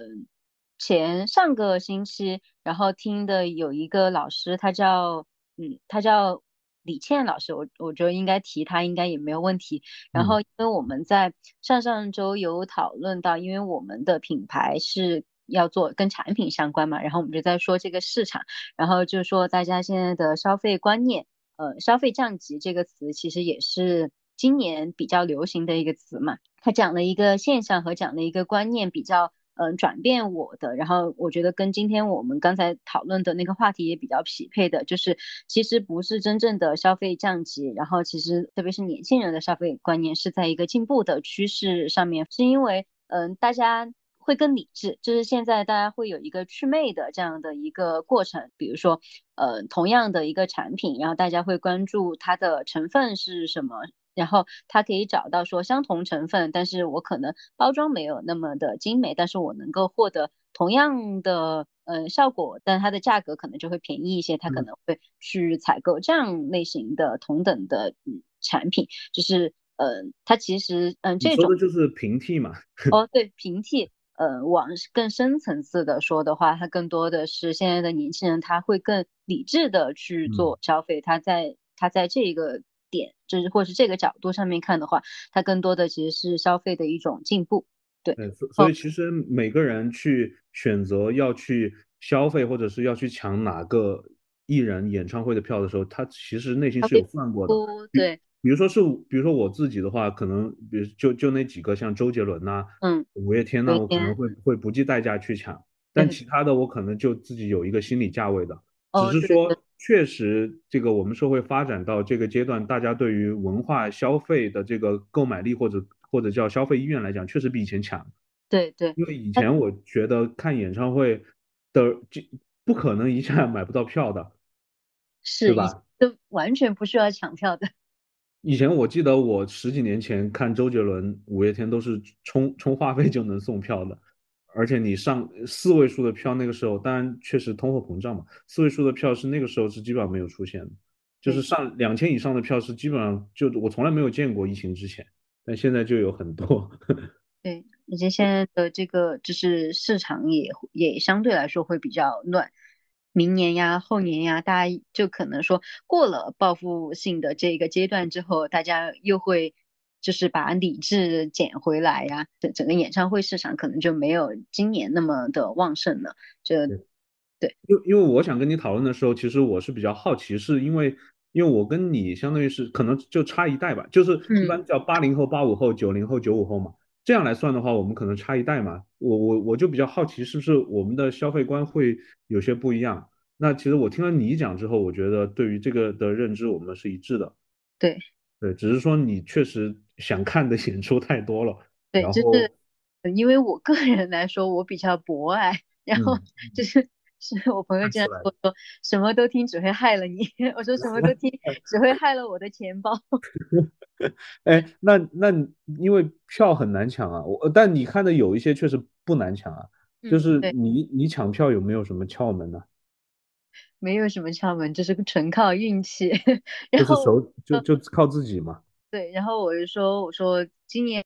前上个星期，然后听的有一个老师，他叫嗯，他叫李倩老师，我我觉得应该提他应该也没有问题。然后因为我们在上上周有讨论到，因为我们的品牌是要做跟产品相关嘛，然后我们就在说这个市场，然后就说大家现在的消费观念。呃，消费降级这个词其实也是今年比较流行的一个词嘛。他讲了一个现象和讲了一个观念比较嗯转变我的，然后我觉得跟今天我们刚才讨论的那个话题也比较匹配的，就是其实不是真正的消费降级，然后其实特别是年轻人的消费观念是在一个进步的趋势上面，是因为嗯大家。会更理智，就是现在大家会有一个祛魅的这样的一个过程，比如说，呃，同样的一个产品，然后大家会关注它的成分是什么，然后它可以找到说相同成分，但是我可能包装没有那么的精美，但是我能够获得同样的呃效果，但它的价格可能就会便宜一些，它可能会去采购这样类型的同等的嗯产品，就是呃，它其实嗯这种就是平替嘛，哦对平替。呃，往更深层次的说的话，它更多的是现在的年轻人，他会更理智的去做消费。他在他在这个点，就是或是这个角度上面看的话，他更多的其实是消费的一种进步。对，所所以其实每个人去选择要去消费，或者是要去抢哪个艺人演唱会的票的时候，他其实内心是有算过的。对。比如说是，比如说我自己的话，可能比如就就那几个，像周杰伦呐，嗯，五月天呐，我可能会会不计代价去抢，但其他的我可能就自己有一个心理价位的，只是说确实这个我们社会发展到这个阶段，大家对于文化消费的这个购买力或者或者叫消费意愿来讲，确实比以前强。对对，因为以前我觉得看演唱会的这不可能一下买不到票的，是吧？都完全不需要抢票的。以前我记得我十几年前看周杰伦、五月天都是充充话费就能送票的，而且你上四位数的票，那个时候当然确实通货膨胀嘛，四位数的票是那个时候是基本上没有出现的，就是上两千以上的票是基本上就我从来没有见过疫情之前，但现在就有很多。对，而且现在的这个就是市场也也相对来说会比较乱，明年呀、后年呀，大家就可能说过了报复性的这个阶段之后，大家又会。就是把理智捡回来呀，整整个演唱会市场可能就没有今年那么的旺盛了。这对，因因为我想跟你讨论的时候，其实我是比较好奇，是因为因为我跟你相当于是可能就差一代吧，就是一般叫八零后、八五后、九零后、九五后嘛，这样来算的话，我们可能差一代嘛。我我我就比较好奇，是不是我们的消费观会有些不一样？那其实我听了你讲之后，我觉得对于这个的认知，我们是一致的。对对，只是说你确实。想看的演出太多了，对，就是因为我个人来说，我比较博爱，然后就是是我朋友经常说说什么都听只会害了你，我说什么都听 只会害了我的钱包。哎，那那因为票很难抢啊，我但你看的有一些确实不难抢啊，就是你你抢票有没有什么窍门呢？没有什么窍门，就是纯靠运气，就是手就就靠自己嘛。对，然后我就说，我说今年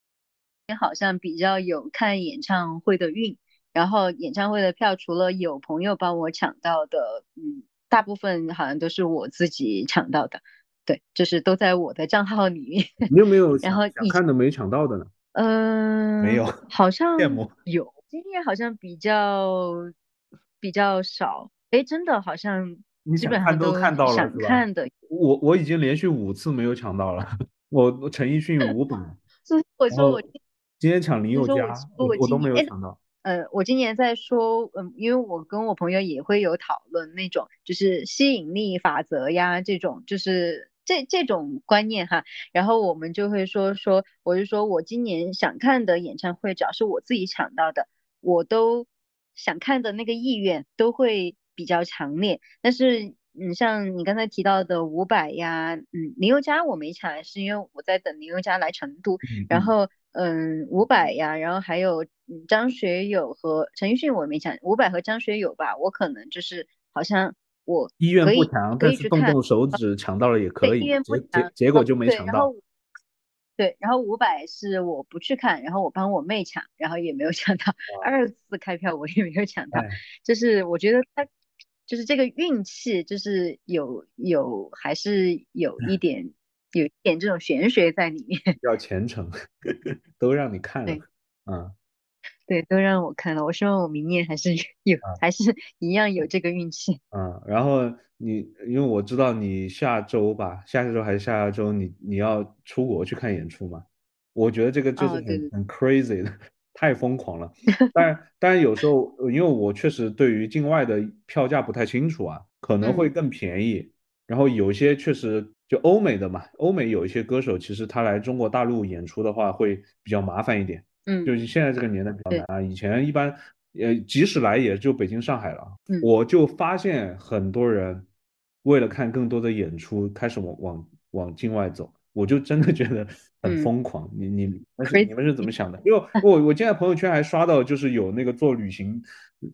好像比较有看演唱会的运，然后演唱会的票除了有朋友帮我抢到的，嗯，大部分好像都是我自己抢到的，对，就是都在我的账号里面。你有没有然后想看的没抢到的呢？嗯，没有，好像有，今天好像比较比较少，哎，真的好像基本上都看到了，想看的，我我已经连续五次没有抢到了。我陈奕迅五本，所以我说我今天抢林宥嘉，我我都没有抢到。呃，我今年在说，嗯，因为我跟我朋友也会有讨论那种，就是吸引力法则呀，这种就是这这种观念哈。然后我们就会说说，我就说我今年想看的演唱会，只要是我自己抢到的，我都想看的那个意愿都会比较强烈，但是。嗯，像你刚才提到的伍佰呀，嗯，林宥嘉我没抢，是因为我在等林宥嘉来成都。然后，嗯，伍佰呀，然后还有张学友和陈奕迅我没抢，伍佰和张学友吧，我可能就是好像我意愿不强，但是动动手指抢到了也可以。意愿不强，结果就没抢到。对，然后伍佰是我不去看，然后我帮我妹抢，然后也没有抢到。二次开票我也没有抢到，就是我觉得他。就是这个运气，就是有有还是有一点有一点这种玄学在里面。要虔诚，都让你看了，嗯，对，都让我看了。我希望我明年还是 有，还是一样有这个运气。嗯，然后你，因为我知道你下周吧，下下周还是下下周，你你要出国去看演出嘛？我觉得这个就是很很 crazy 的。太疯狂了，当然，当然有时候，因为我确实对于境外的票价不太清楚啊，可能会更便宜。然后有些确实就欧美的嘛，欧美有一些歌手，其实他来中国大陆演出的话会比较麻烦一点。嗯，就是现在这个年代比较难啊。以前一般，呃，即使来也就北京、上海了。我就发现很多人为了看更多的演出，开始往往往境外走。我就真的觉得很疯狂，你你但是你们是怎么想的？因为我我现在朋友圈还刷到，就是有那个做旅行，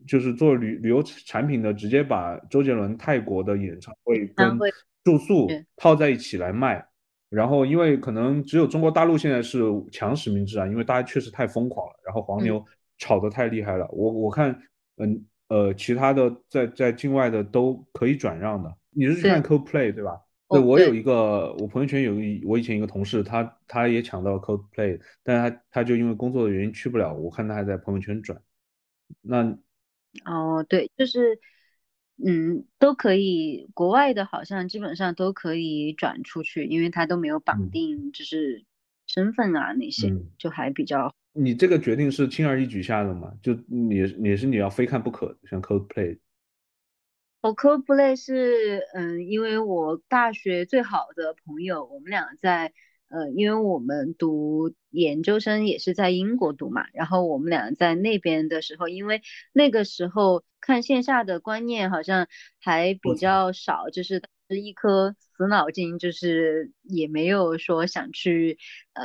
就是做旅旅游产品的，直接把周杰伦泰国的演唱会跟住宿套在一起来卖。然后因为可能只有中国大陆现在是强实名制啊，因为大家确实太疯狂了，然后黄牛炒得太厉害了。我我看，嗯呃，其他的在在境外的都可以转让的。你是去看 CoPlay 对吧？对，我有一个，我朋友圈有一，我以前一个同事，他他也抢到 Coldplay，但是他他就因为工作的原因去不了，我看他还在朋友圈转。那，哦，对，就是，嗯，都可以，国外的好像基本上都可以转出去，因为他都没有绑定，就是身份啊那些，就还比较。你这个决定是轻而易举下的嘛？就你你是你要非看不可，像 Coldplay。我 Coldplay 是，嗯，因为我大学最好的朋友，我们俩在，呃，因为我们读研究生也是在英国读嘛，然后我们俩在那边的时候，因为那个时候看线下的观念好像还比较少，就是是一颗死脑筋，就是也没有说想去，呃，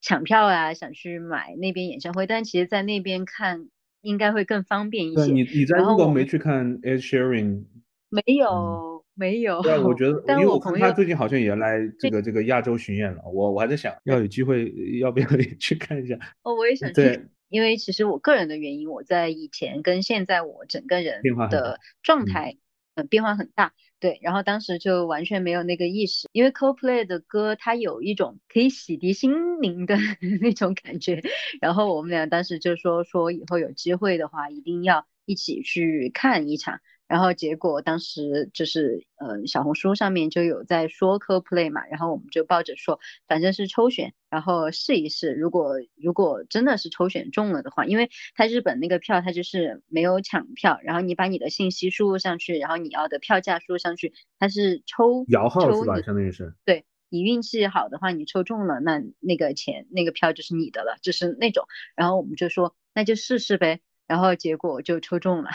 抢票啊，想去买那边演唱会，但其实在那边看应该会更方便一，些。你你在英国没去看 Ed Sheeran？没有没有，对，我觉得，因为我朋友他最近好像也来这个这个亚洲巡演了，我我还在想，要有机会要不要 也去看一下。哦，我也 想去，对，因为其实我个人的原因，我在以前跟现在我整个人变化的状嗯态，嗯，变化很大。对，然后当时就完全没有那个意识，因为 Coldplay 的歌它有一种可以洗涤心灵的 那种感觉。然后我们俩当时就说说以后有机会的话，一定要一起去看一场。然后结果当时就是呃小红书上面就有在说 Coldplay 嘛，然后我们就抱着说反正是抽选，然后试一试。如果如果真的是抽选中了的话，因为他日本那个票他就是没有抢票，然后你把你的信息输入上去，然后你要的票价输入上去，它是抽摇号抽是吧？相当于是。对你运气好的话，你抽中了，那那个钱那个票就是你的了，就是那种。然后我们就说那就试试呗。然后结果就抽中了，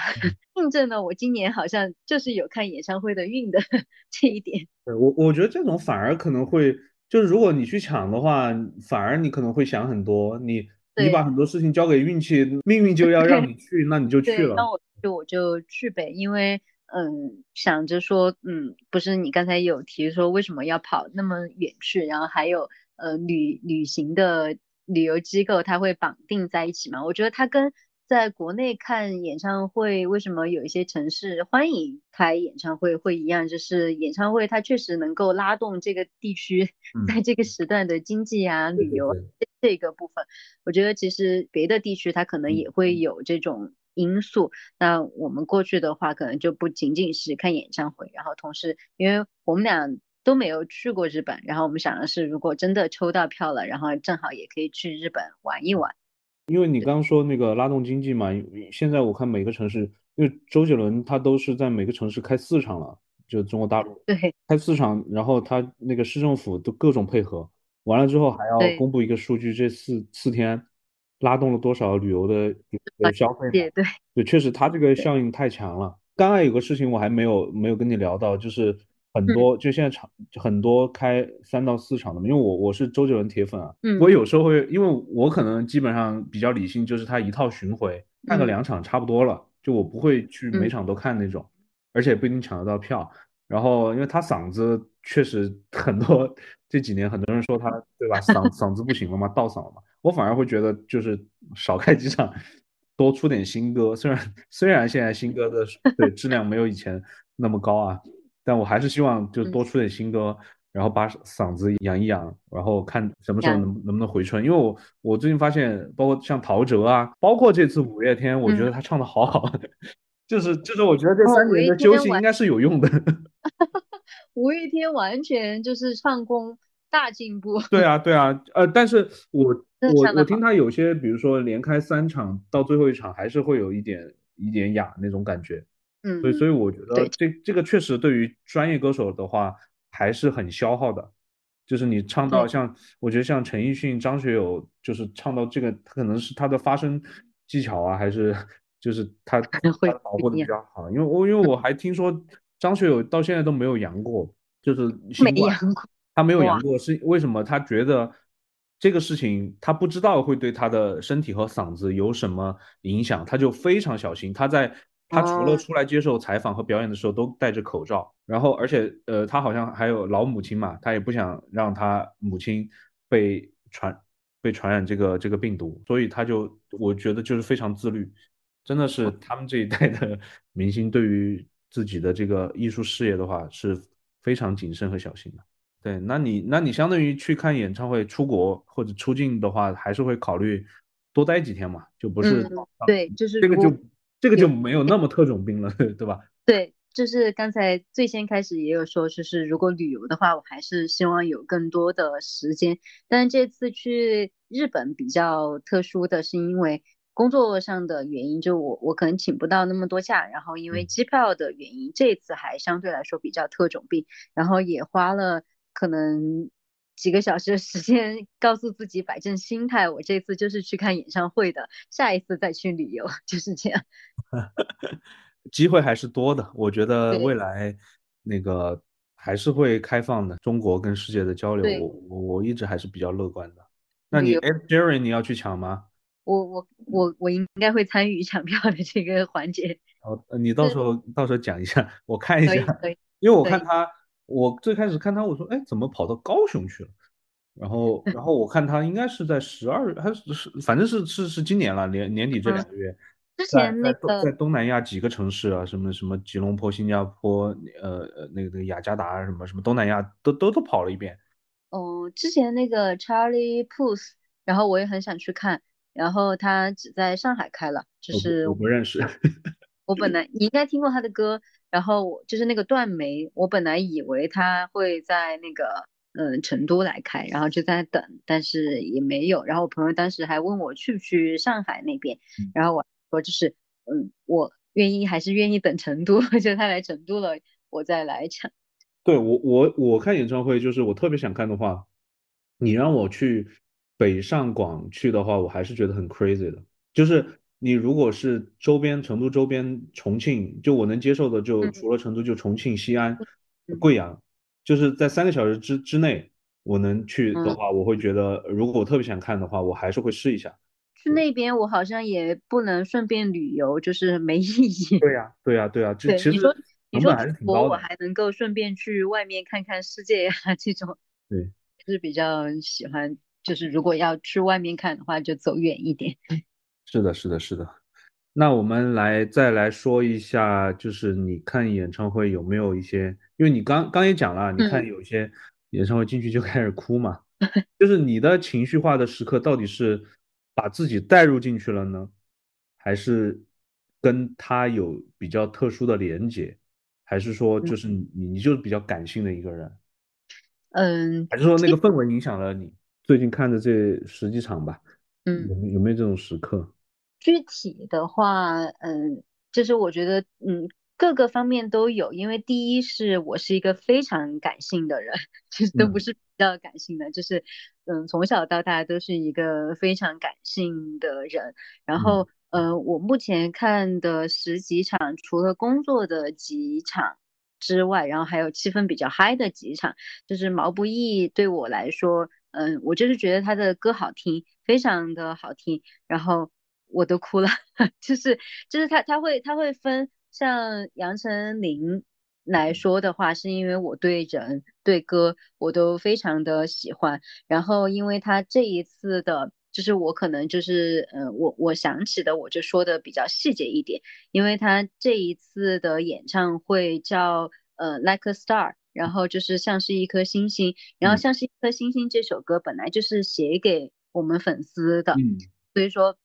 印证了我今年好像就是有看演唱会的运的 这一点。对我我觉得这种反而可能会，就是如果你去抢的话，反而你可能会想很多，你你把很多事情交给运气，命运就要让你去，那你就去了，那。我就我就去呗，因为嗯想着说，嗯，不是你刚才有提说为什么要跑那么远去，然后还有呃旅旅行的旅游机构它会绑定在一起嘛？我觉得它跟在国内看演唱会，为什么有一些城市欢迎开演唱会会一样，就是演唱会它确实能够拉动这个地区 嗯在这个时段的经济啊、旅游这个部分。我觉得其实别的地区它可能嗯也会有这种因素。那我们过去的话，可能就不仅仅是看演唱会，然后同时，因为我们俩都没有去过日本，然后我们想的是，如果真的抽到票了，然后正好也可以去日本玩一玩。因为你刚刚说那个拉动经济嘛，现在我看每个城市，因为周杰伦他都是在每个城市开四场了，就中国大陆对开四场，然后他那个市政府都各种配合，完了之后还要公布一个数据，这四四天拉动了多少旅游的消费嘛？对对对，确实他这个效应太强了。刚刚有个事情我还没有没有跟你聊到，就是很嗯。多就现在场很多开三到四场的嘛，因为我我是周杰伦铁粉啊，嗯。我有时候会，因为我可能基本上比较理性，就是他一套巡回看个嗯。两场差不多了，就我不会去每嗯。场都看那种，而且不一定抢得到票。然后因为他嗓子确实很多，这几年很多人说他对吧，嗓 嗓子不行了嘛，倒嗓了嘛，我反而会觉得就是少开几场，多出点新歌。虽然虽然现在新歌的对质量没有以前那么高啊，但我还是希望就嗯多出点新歌，然后把嗓子养一养，然后看什么时候能能不能回春。因为我我最近发现，包括像陶喆啊，包括这次五月天，我觉得他唱的好好，就是就是我觉得这三年的修天完行应该是有用的。五月天完全就是唱功大进步。对啊，对啊，呃，但是我我我听他有些，比如说连开三场，到最后一场还是会有一点一点哑那种感觉，嗯，所以所以我觉得这这个确实对于专业歌手的话还是很消耗的，就是你唱到对像我觉得像陈奕迅、张学友，就是唱到这个，他可能是他的发声技巧啊，还是就是他他能会把握的比较好，因为我因为我还听说张学友到现在都没有阳过，就是没冠。阳过。他没有哇阳过，是为什么？他觉得这个事情他不知道会对他的身体和嗓子有什么影响，他就非常小心。他在他除了哦。出来接受采访和表演的时候都戴着口罩，然后而且呃，他好像还有老母亲嘛，他也不想让他母亲被传被传染这个这个病毒，所以他就我觉得就是非常自律，真的是他们这一代的 明星对于自己的这个艺术事业的话是非常谨慎和小心的。对，那你那你相当于去看演唱会，出国或者出境的话，还是会考虑多待几天嘛，就不是嗯，对，就是这个就这个就没有那么特种兵了，对吧？对，就是刚才最先开始也有说，就是如果旅游的话，我还是希望有更多的时间。但是这次去日本比较特殊的是因为工作上的原因，就我我可能请不到那么多假，然后因为嗯机票的原因，这次还相对来说比较特种兵，然后也花了可能几个小时的时间，告诉自己摆正心态，我这次就是去看演唱会的，下一次再去旅游，就是这样。机会还是多的，我觉得未来那个还是会开放的，中国跟世界的交流，我我我一直还是比较乐观的。那你旅游 Ed Sheeran 你要去抢吗？我我我我应该会参与抢票的这个环节。哦，你到时候到时候讲一下，我看一下，因为我看他，我最开始看他，我说，哎，怎么跑到高雄去了？然后，然后我看他应该是在十二还是是，反正是是是今年了，年年底这两个月。之前那个在东南亚几个城市啊，什么什么吉隆坡、新加坡，呃呃，那个那个雅加达什么什么东南亚都都都跑了一遍。哦，之前那个 Charlie Puth，然后我也很想去看，然后他只在上海开了，就是我不认识。我本来你应该听过他的歌，然后就是那个断眉，我本来以为他会在那个嗯成都来开，然后就在等，但是也没有。然后我朋友当时还问我去不去上海那边，然后我说就是嗯我愿意还是愿意等成都，就他来成都了，我再来抢。对我我我看演唱会就是我特别想看的话，你让我去北上广去的话，我还是觉得很 crazy 的，就是。你如果是周边成都周边重庆，就我能接受的，就除了成都就重庆、西安、贵阳，就是在三个小时之之内，我能去的话，我会觉得，如果我特别想看的话，我还是会试一下。去那边我好像也不能顺便旅游，就是没意义。对呀，对呀，对呀，就其实你说还是挺高的。我还能够顺便去外面看看世界呀，这种对，是比较喜欢。就是如果要去外面看的话，就走远一点。是的，是的，是的。那我们来再来说一下，就是你看演唱会有没有一些？因为你刚刚也讲了，你看有些演唱会进去就开始哭嘛，就是你的情绪化的时刻到底是把自己带入进去了呢，还是跟他有比较特殊的连接，还是说就是你你就是比较感性的一个人？嗯，还是说那个氛围影响了你最近看的这十几场吧？嗯，有有没有这种时刻？具体的话，嗯，就是我觉得，嗯，各个方面都有。因为第一是我是一个非常感性的人，其 实都不是比较感性的，就是，嗯，从小到大都是一个非常感性的人。然后，呃，我目前看的十几场，除了工作的几场之外，然后还有气氛比较嗨的几场，就是毛不易对我来说，嗯，我就是觉得他的歌好听，非常的好听，然后。我都哭了，就是就是他他会他会分像杨丞琳来说的话，是因为我对人对歌我都非常的喜欢，然后因为他这一次的，就是我可能就是呃我我想起的我就说的比较细节一点，因为他这一次的演唱会叫呃 Like a Star，然后就是像是一颗星星，然后像是一颗星星这首歌本来就是写给我们粉丝的，所以说。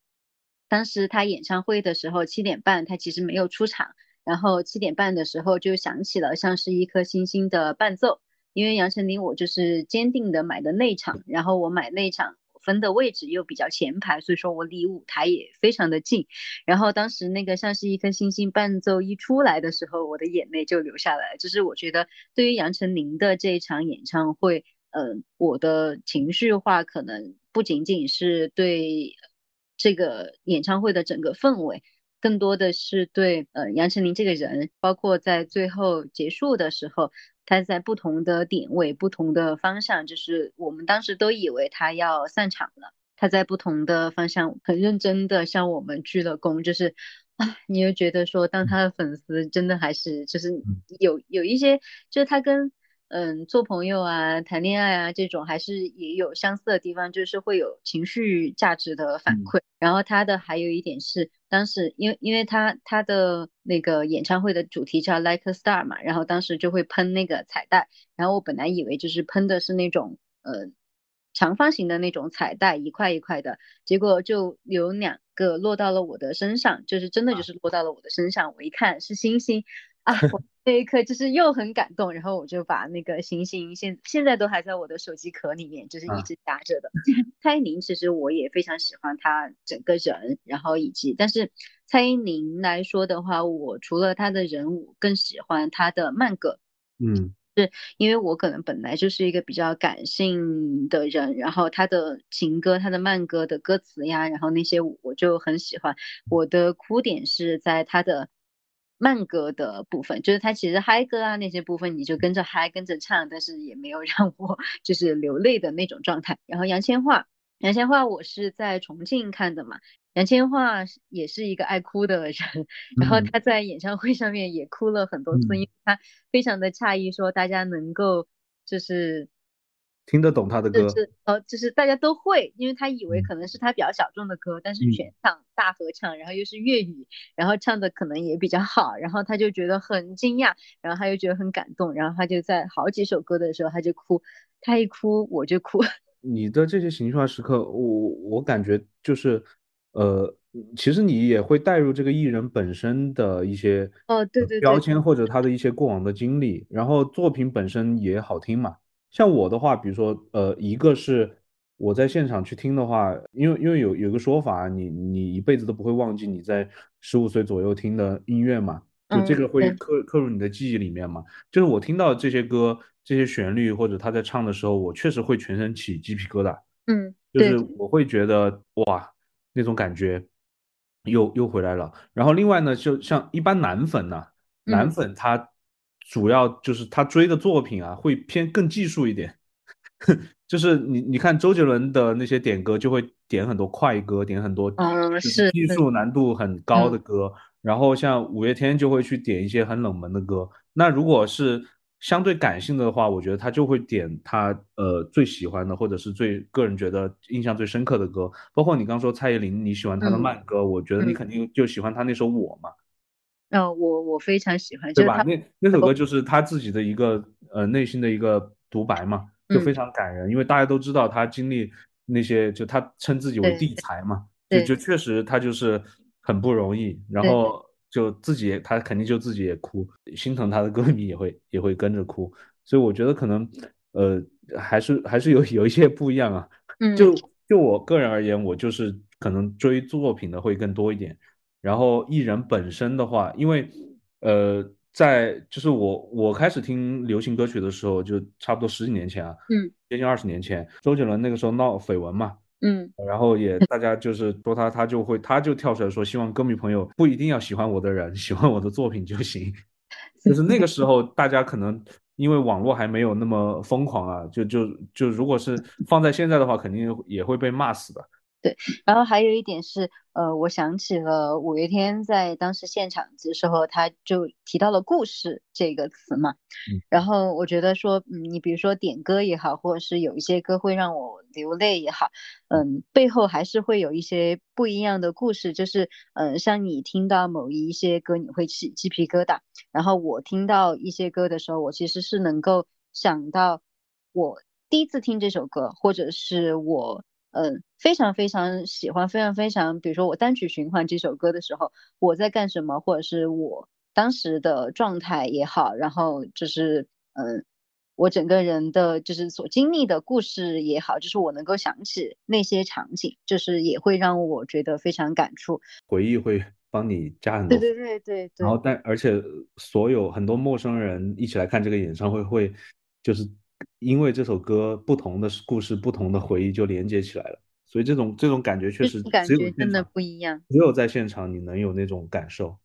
当时他演唱会的时候，七点半他其实没有出场，然后七点半的时候就响起了像是一颗星星的伴奏。因为杨丞琳我就是坚定的买的内场，然后我买内场分的位置又比较前排，所以说我离舞台也非常的近。然后当时那个像是一颗星星伴奏一出来的时候，我的眼泪就流下来。就是我觉得对于杨丞琳的这一场演唱会，嗯，我的情绪化可能不仅仅是对。这个演唱会的整个氛围，更多的是对呃杨丞琳这个人，包括在最后结束的时候，他在不同的点位、不同的方向，就是我们当时都以为他要散场了，他在不同的方向很认真的向我们鞠了躬，就是啊，你又觉得说，当他的粉丝真的还是就是有有一些，就是他跟。嗯，做朋友啊，谈恋爱啊，这种还是也有相似的地方，就是会有情绪价值的反馈。然后他的还有一点是，当时因为因为他他的那个演唱会的主题叫 Like a Star 嘛，然后当时就会喷那个彩带，然后我本来以为就是喷的是那种呃长方形的那种彩带，一块一块的，结果就有两个落到了我的身上，就是真的就是落到了我的身上，我一看是星星。啊，我那一刻就是又很感动，然后我就把那个星星现现在都还在我的手机壳里面，就是一直夹着的。蔡依林其实我也非常喜欢她整个人，然后以及但是蔡依林来说的话，我除了她的人物，更喜欢她的慢歌。嗯，是因为我可能本来就是一个比较感性的人，然后她的情歌、她的慢歌的歌词呀，然后那些我就很喜欢。我的哭点是在她的。慢歌的部分，就是他其实嗨歌啊那些部分，你就跟着嗨跟着唱，但是也没有 让我就是流泪的那种状态。然后杨千嬅，杨千嬅我是在重庆看的嘛，杨千嬅也是一个爱哭的人，然后她在演唱会上面也哭了很多次，因为她非常的诧异，说大家能够就是。听得懂他的歌，是呃，就是大家都会，因为他以为可能是他比较小众的歌，但是全场大合唱，然后又是粤语，然后唱的可能也比较好，然后他就觉得很惊讶，然后他又觉得很感动，然后他就在好几首歌的时候他就哭，他一哭我就哭。你的这些情绪化时刻，我我感觉就是，呃，其实你也会带入这个艺人本身的一些哦，对对标签或者他的一些过往的经历，然后作品本身也好听嘛。像我的话，比如说，呃，一个是我在现场去听的话，因为因为有有个说法，你你一辈子都不会忘记你在十五岁左右听的音乐嘛，就这个会刻刻入你的记忆里面嘛。就是我听到这些歌、这些旋律或者他在唱的时候，我确实会全身起鸡皮疙瘩。嗯，就是我会觉得哇，那种感觉又又回来了。然后另外呢，就像一般男粉呢，男粉他。主要就是他追的作品啊，会偏更技术一点，就是你你看周杰伦的那些点歌，就会点很多快歌，点很多嗯是技术难度很高的歌，然后像五月天就会去点一些很冷门的歌。那如果是相对感性的话，我觉得他就会点他呃最喜欢的，或者是最个人觉得印象最深刻的歌。包括你刚说蔡依林，你喜欢她的慢歌，我觉得你肯定就喜欢她那首我嘛。嗯，我我非常喜欢，对吧？那那首歌就是他自己的一个呃内心的一个独白嘛，就非常感人。因为大家都知道他经历那些，就他称自己为地才嘛，就就确实他就是很不容易，然后就自己他肯定就自己也哭，心疼他的歌迷也会也会跟着哭。所以我觉得可能呃还是还是有有一些不一样啊。就就我个人而言，我就是可能追作品的会更多一点。然后艺人本身的话，因为，呃，在就是我我开始听流行歌曲的时候，就差不多十几年前啊，嗯，接近二十年前，周杰伦那个时候闹绯闻嘛，嗯，然后也大家就是说他，他就会他就跳出来说，希望歌迷朋友不一定要喜欢我的人，喜欢我的作品就行。就是那个时候，大家可能因为网络还没有那么疯狂啊，就就就如果是放在现在的话，肯定也会被骂死的。对，然后还有一点是，呃，我想起了五月天在当时现场的时候，他就提到了“故事”这个词嘛。嗯。然后我觉得说，嗯，你比如说点歌也好，或者是有一些歌会让我流泪也好，嗯，背后还是会有一些不一样的故事。就是，嗯，像你听到某一些歌，你会起鸡皮疙瘩。然后我听到一些歌的时候，我其实是能够想到我第一次听这首歌，或者是我。嗯，非常非常喜欢，非常非常，比如说我单曲循环这首歌的时候，我在干什么，或者是我当时的状态也好，然后就是嗯，我整个人的就是所经历的故事也好，就是我能够想起那些场景，就是也会让我觉得非常感触。回忆会帮你加很多，对对对对对。然后但而且所有很多陌生人一起来看这个演唱会，会就是。因为这首歌不同的故事，不同的回忆就连接起来了，所以这种这种感觉确实感觉真的不一样。只有在现场你能有那种感受，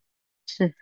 是，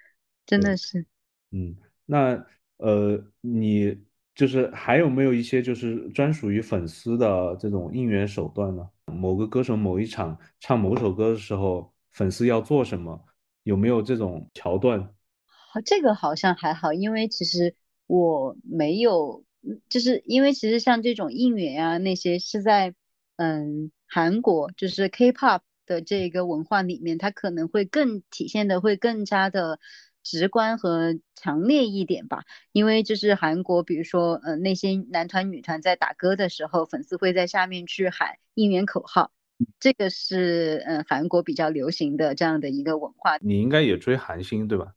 真的是。嗯，那呃，你就是还有没有一些就是专属于粉丝的这种应援手段呢？某个歌手某一场唱某首歌的时候，粉丝要做什么？有没有这种桥段？好，这个好像还好，因为其实我没有。就是因为其实像这种应援啊那些是在嗯韩国就是 K-pop 的这个文化里面，它可能会更体现的会更加的直观和强烈一点吧。因为就是韩国，比如说呃那些男团女团在打歌的时候，粉丝会在下面去喊应援口号，这个是嗯韩国比较流行的这样的一个文化。你应该也追韩星对吧？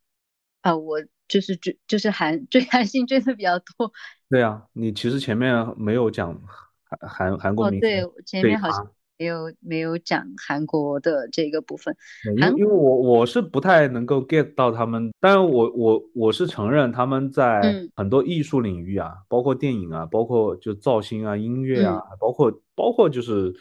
啊，我就是追就是韩追韩星追的比较多。对啊，你其实前面没有讲韩韩韩国明星，对，前面好像没有没有讲韩国的这个部分。因因为我我是不太能够 get 到他们，但我我我是承认他们在很多艺术领域啊，包括电影啊，包括就造型啊、音乐啊，包括包括就是。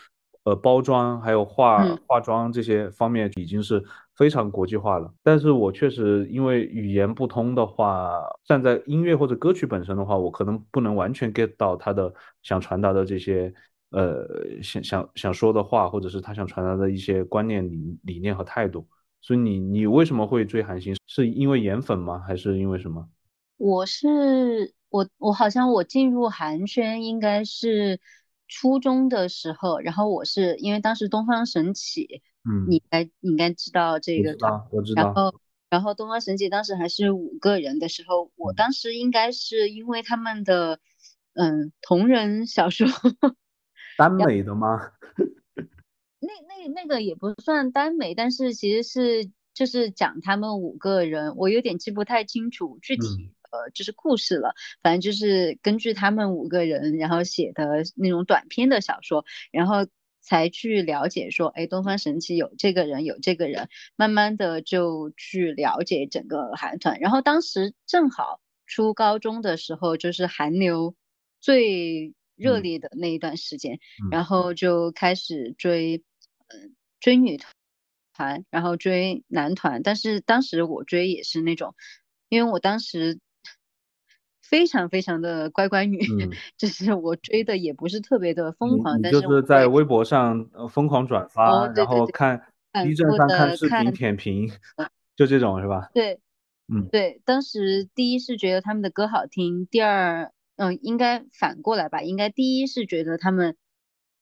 呃，包装还有化化妆这些方面已经是非常国际化了。但是我确实因为语言不通的话，站在音乐或者歌曲本身的话，我可能不能完全 get 到他的想传达的这些呃想想想说的话，或者是他想传达的一些观念理理念和态度。所以你你为什么会追韩星？是因为颜粉吗？还是因为什么？我是我我好像我进入韩圈应该是初中的时候，然后我是因为当时东方神起，嗯，你该你应该知道这个团，我知道。然后然后东方神起当时还是五个人的时候，我当时应该是因为他们的嗯同人小说，耽美的吗？那那那个也不算耽美，但是其实是就是讲他们五个人，我有点记不太清楚具体呃就是故事了，反正就是根据他们五个人然后写的那种短篇的小说，然后才去了解说，哎，东方神起有这个人有这个人，慢慢的就去了解整个韩团，然后当时正好初高中的时候，就是韩流最热烈的那一段时间，然后就开始追。嗯，追女团，然后追男团，但是当时我追也是那种，因为我当时非常非常的乖乖女，就是我追的也不是特别的疯狂，但是就是在微博上疯狂转发，然后看 B 站上看视频舔屏，就这种是吧？对，嗯，对，当时第一是觉得他们的歌好听，第二，嗯，应该反过来吧，应该第一是觉得他们。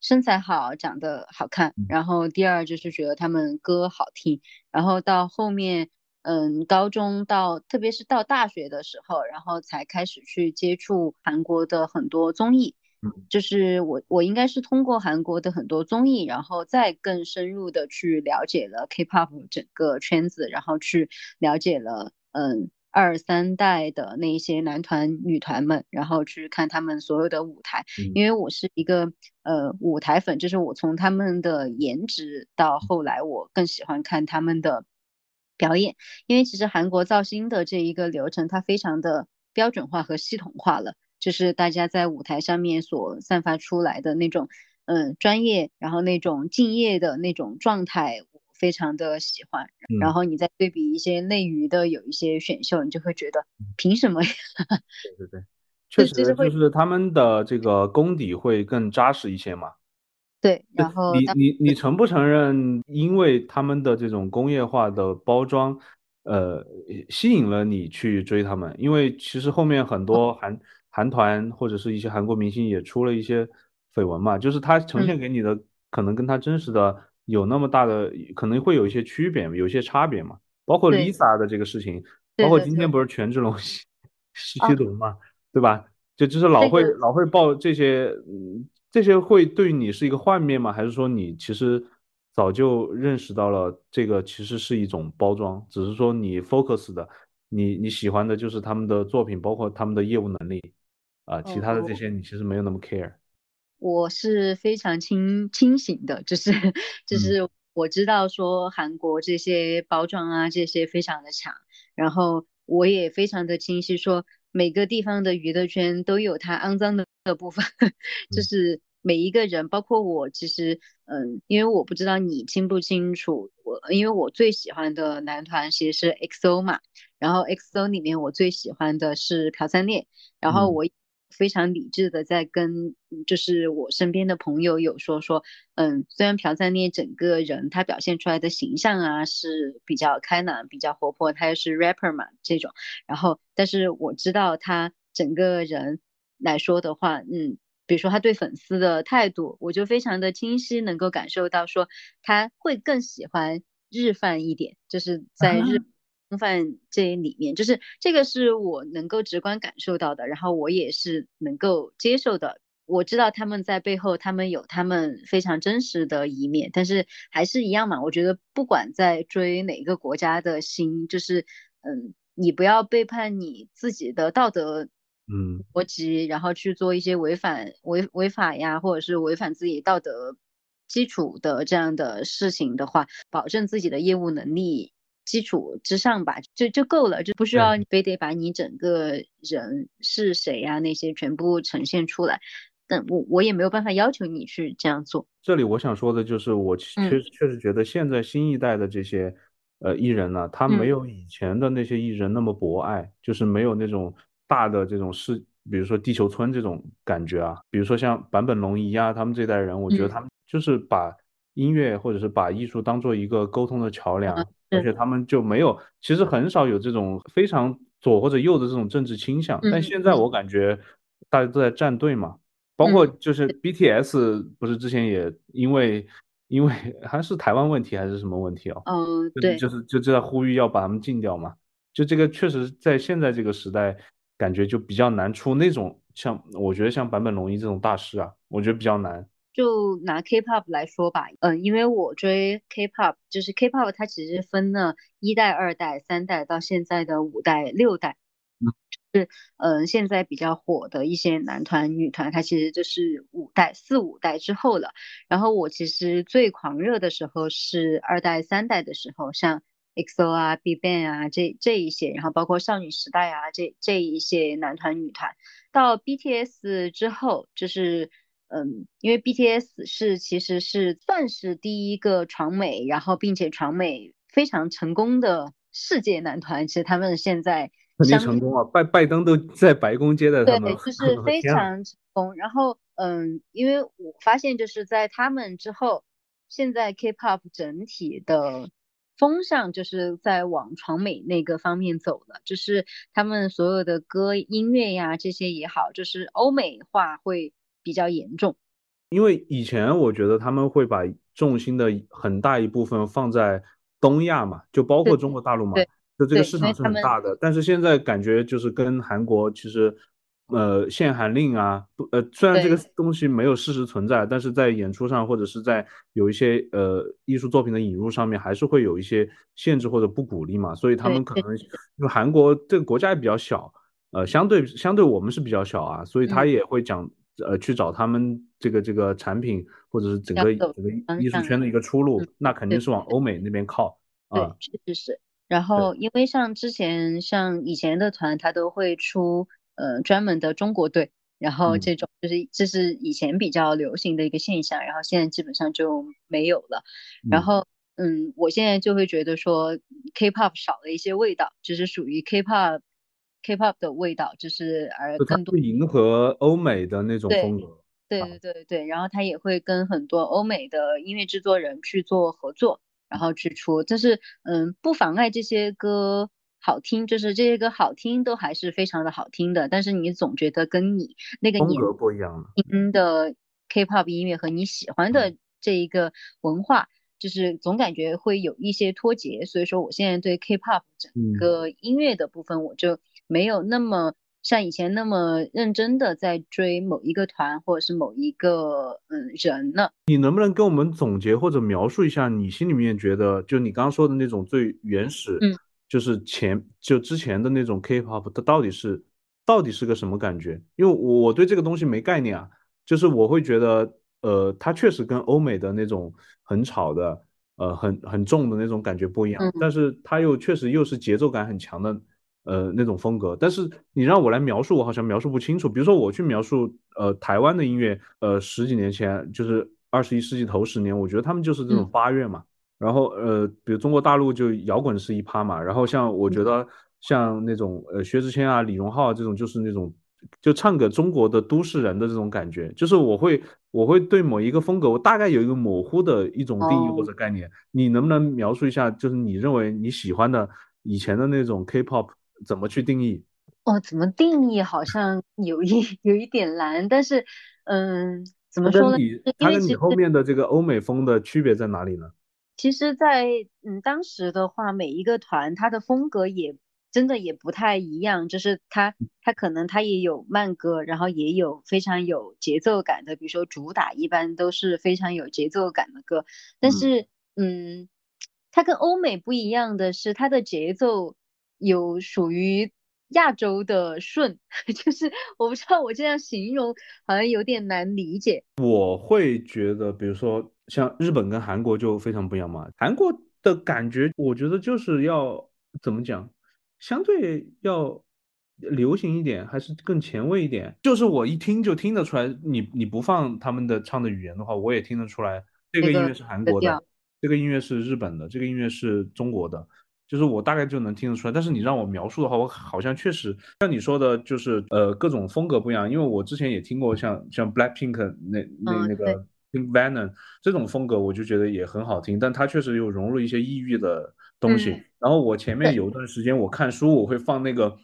身材好，长得好看，然后第二就是觉得他们歌好听，然后到后面，嗯，高中到特别是到大学的时候，然后才开始去接触韩国的很多综艺，就是我我应该是通过韩国的很多综艺，然后再更深入的去了解了 K-pop 整个圈子，然后去了解了，嗯。二三代的那一些男团、女团们，然后去看他们所有的舞台，因为我是一个呃舞台粉，就是我从他们的颜值到后来，我更喜欢看他们的表演，因为其实韩国造星的这一个流程，它非常的标准化和系统化了，就是大家在舞台上面所散发出来的那种嗯专业，然后那种敬业的那种状态。我非常的喜欢，然后你再对比一些内娱的有一些选秀，你就会觉得凭什么呀？对对对，确实就是他们的这个功底会更扎实一些嘛。对，然后你你你承不承认，因为他们的这种工业化的包装，呃，吸引了你去追他们？因为其实后面很多韩韩团或者是一些韩国明星也出了一些绯闻嘛，就是他呈现给你的可能跟他真实的。有那么大的可能会有一些区别，有一些差别嘛？包括 Lisa 的这个事情，包括今天不是权志龙吸 吸毒嘛，对吧？就就是老会老会报这些，嗯，这些会对你是一个幻灭吗？还是说你其实早就认识到了这个其实是一种包装，只是说你 focus 的，你你喜欢的就是他们的作品，包括他们的业务能力啊，其他的这些你其实没有那么 care。我是非常清清醒的，就是 就是我知道说韩国这些包装啊这些非常的强，然后我也非常的清晰说每个地方的娱乐圈都有它肮脏的部分，就是每一个人，包括我，其实嗯，因为我不知道你清不清楚，我因为我最喜欢的男团其实是 XO 嘛，然后 XO 里面我最喜欢的是朴灿烈，然后我。非常理智的在跟，就是我身边的朋友有说说，嗯，虽然朴赞烈整个人他表现出来的形象啊是比较开朗、比较活泼，他又是 rapper 嘛这种，然后但是我知道他整个人来说的话，嗯，比如说他对粉丝的态度，我就非常的清晰能够感受到说他会更喜欢日饭一点，就是在日。饭这里面，就是这个是我能够直观感受到的，然后我也是能够接受的。我知道他们在背后，他们有他们非常真实的一面，但是还是一样嘛。我觉得不管在追哪个国家的星，就是嗯，你不要背叛你自己的道德嗯逻辑，然后去做一些违反违违法呀，或者是违反自己道德基础的这样的事情的话，保证自己的业务能力。基础之上吧，就就够了，就不需要你非得把你整个人是谁呀那些全部呈现出来。但我我也没有办法要求你去这样做。这里我想说的就是，我确实确实觉得现在新一代的这些呃艺人呢，他没有以前的那些艺人那么博爱，就是没有那种大的这种事比如说地球村这种感觉啊，比如说像坂本龙一啊，他们这代人，我觉得他们就是把音乐或者是把艺术当做一个沟通的桥梁，而且他们就没有，其实很少有这种非常左或者右的这种政治倾向。但现在我感觉大家都在站队嘛，包括就是 BTS 不是之前也因为因为还是台湾问题还是什么问题哦？嗯，对，就是就就在呼吁要把他们禁掉嘛。就这个确实在现在这个时代。感觉就比较难出那种像，我觉得像坂本龙一这种大师啊，我觉得比较难。就拿 K-pop 来说吧，嗯，因为我追 K-pop，就是 K-pop 它其实分了一代、二代、三代到现在的五代、六代。是，嗯，现在比较火的一些男团、女团，它其实就是五代、四五代之后了。然后我其实最狂热的时候是二代、三代的时候，像。EXO 啊，BigBang 啊，这这一些，然后包括少女时代啊，这这一些男团女团，到 BTS 之后，就是嗯，因为 BTS 是其实是算是第一个闯美，然后并且闯美非常成功的世界男团，其实他们现在肯定成功啊，拜拜登都在白宫接待他们，对，就 是非常成功。然后嗯，因为我发现就是在他们之后，现在 K-pop 整体的。风向就是在往闯美那个方面走了，就是他们所有的歌、音乐呀这些也好，就是欧美化会比较严重。因为以前我觉得他们会把重心的很大一部分放在东亚嘛，就包括中国大陆嘛，就这个市场是很大的。但是现在感觉就是跟韩国其实。呃，限韩令啊，不，呃，虽然这个东西没有事实存在，但是在演出上或者是在有一些呃艺术作品的引入上面，还是会有一些限制或者不鼓励嘛。所以他们可能因为韩国这个国家也比较小，呃，相对相对我们是比较小啊，所以他也会讲呃去找他们这个这个产品或者是整个整个艺术圈的一个出路，那肯定是往欧美那边靠。对，确实是。然后因为像之前像以前的团，他都会出。呃，专门的中国队，然后这种就是这是以前比较流行的一个现象，然后现在基本上就没有了。然后，嗯，我现在就会觉得说，K-pop 少了一些味道，就是属于 K-pop K-pop 的味道，就是而更多迎合欧美的那种风格。对对对对对，然后他也会跟很多欧美的音乐制作人去做合作，然后去出，就是嗯，不妨碍这些歌。好听，就是这些歌好听，都还是非常的好听的。但是你总觉得跟你那个风格不一样听的 K-pop 音乐和你喜欢的这一个文化，就是总感觉会有一些脱节。所以说，我现在对 K-pop 整个音乐的部分，我就没有那么像以前那么认真的在追某一个团或者是某一个嗯人了。你能不能跟我们总结或者描述一下你心里面觉得，就你刚刚说的那种最原始？嗯。就是前就之前的那种 K-pop，它到底是到底是个什么感觉？因为我我对这个东西没概念啊。就是我会觉得，呃，它确实跟欧美的那种很吵的，呃，很很重的那种感觉不一样。但是它又确实又是节奏感很强的，呃，那种风格。但是你让我来描述，我好像描述不清楚。比如说我去描述，呃，台湾的音乐，呃，十几年前就是二十一世纪头十年，我觉得他们就是这种八月嘛。然后呃，比如中国大陆就摇滚是一趴嘛，然后像我觉得像那种呃薛之谦啊、李荣浩这种，就是那种就唱给中国的都市人的这种感觉，就是我会我会对某一个风格，我大概有一个模糊的一种定义或者概念，你能不能描述一下，就是你认为你喜欢的以前的那种 K-pop 怎么去定义？哦，怎么定义好像有一 有一点难，但是嗯，怎么说呢？它跟你后面的这个欧美风的区别在哪里呢？其实，在嗯当时的话，每一个团它的风格也真的也不太一样，就是它它可能它也有慢歌，然后也有非常有节奏感的，比如说主打一般都是非常有节奏感的歌。但是，嗯，它跟欧美不一样的是，它的节奏有属于亚洲的顺，就是我不知道我这样形容好像有点难理解。我会觉得，比如说。像日本跟韩国就非常不一样嘛，韩国的感觉，我觉得就是要怎么讲，相对要流行一点，还是更前卫一点。就是我一听就听得出来，你你不放他们的唱的语言的话，我也听得出来，这个音乐是韩国的，这个音乐是日本的，这个音乐是中国的。就是我大概就能听得出来。但是你让我描述的话，我好像确实像你说的，就是呃各种风格不一样。因为我之前也听过像像 Blackpink 那那那个 Pink Venom 这种风格，我就觉得也很好听。但它确实有融入一些异域的东西。然后我前面有一段时间我看书，我会放那个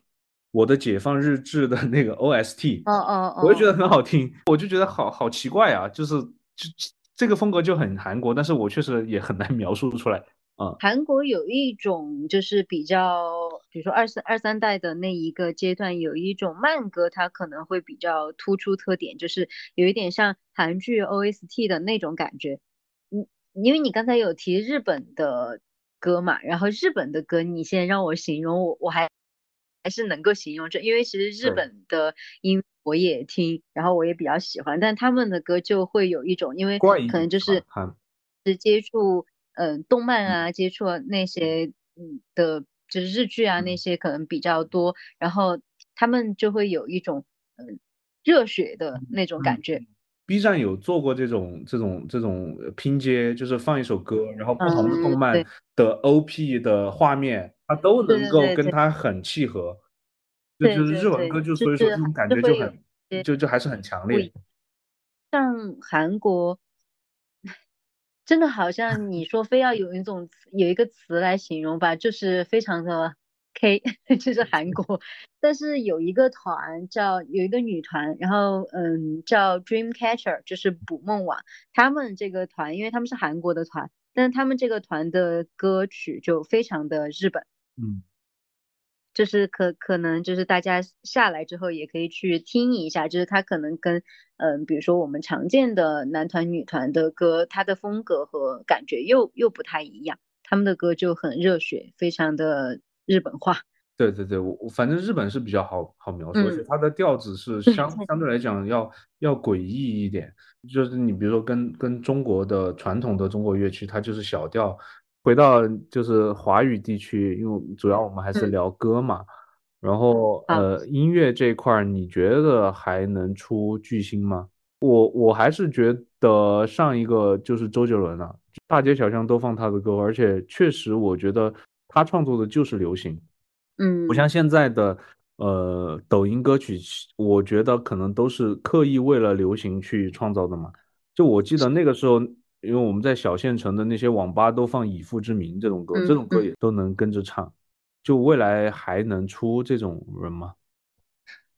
我的解放日志的那个 OST，哦哦哦，我就觉得很好听，我就觉得好好奇怪啊，就是就这个风格就很韩国，但是我确实也很难 描述出来啊。韩国有一种就是比较，比如说二三二三代的那一个阶段，有一种慢歌，它可能会比较突出特点，就是有一点像韩剧 OST 的那种感觉。嗯，因为你刚才有提日本的歌嘛，然后日本的歌，你现在让我形容，我我还还是能够形容这，因为其实日本的音。我也听，然后我也比较喜欢，但他们的歌就会有一种，因为可能就是是接触嗯动漫啊，接触那些嗯的，就是日剧啊那些可能比较多，然后他们就会有一种嗯热血的那种感觉。B 站有做过这种这种这种拼接，就是放一首歌，然后不同的动漫的 OP 的画面，它都能够跟它很契合。就是日文歌，就所以说这种感觉就很，就就还是很强烈。像韩国，真的好像你说非要有一种有一个词来形容吧，就是非常的 K，就是韩 国。但是有一个团叫有一个女团，然后嗯叫 Dreamcatcher，就是捕梦网。他们这个团，因为他们是韩国的团，但是他们这个团的歌曲就非常的日本。嗯。就是可可能就是大家下来之后也可以去听一下，就是他可能跟嗯，比如说我们常见的男团女团的歌，他的风格和感觉又又不太一样，他们的歌就很热血，非常的日本化。对对对，我反正日本是比较好好描述，而且它的调子是相相对来讲要要诡异一点，就是你比如说跟跟中国的传统的中国乐曲，它就是小调。回到就是华语地区，因为主要我们还是聊歌嘛。然后呃，音乐这块儿，你觉得还能出巨星吗？我我还是觉得上一个就是周杰伦了，大街小巷都放他的歌，而且确实我觉得他创作的就是流行，嗯，不像现在的呃抖音歌曲，我觉得可能都是刻意为了流行去创造的嘛。就我记得那个时候。因为我们在小县城的那些网吧都放《以父之名》这种歌，这种歌也都能跟着唱。就未来还能出这种人吗？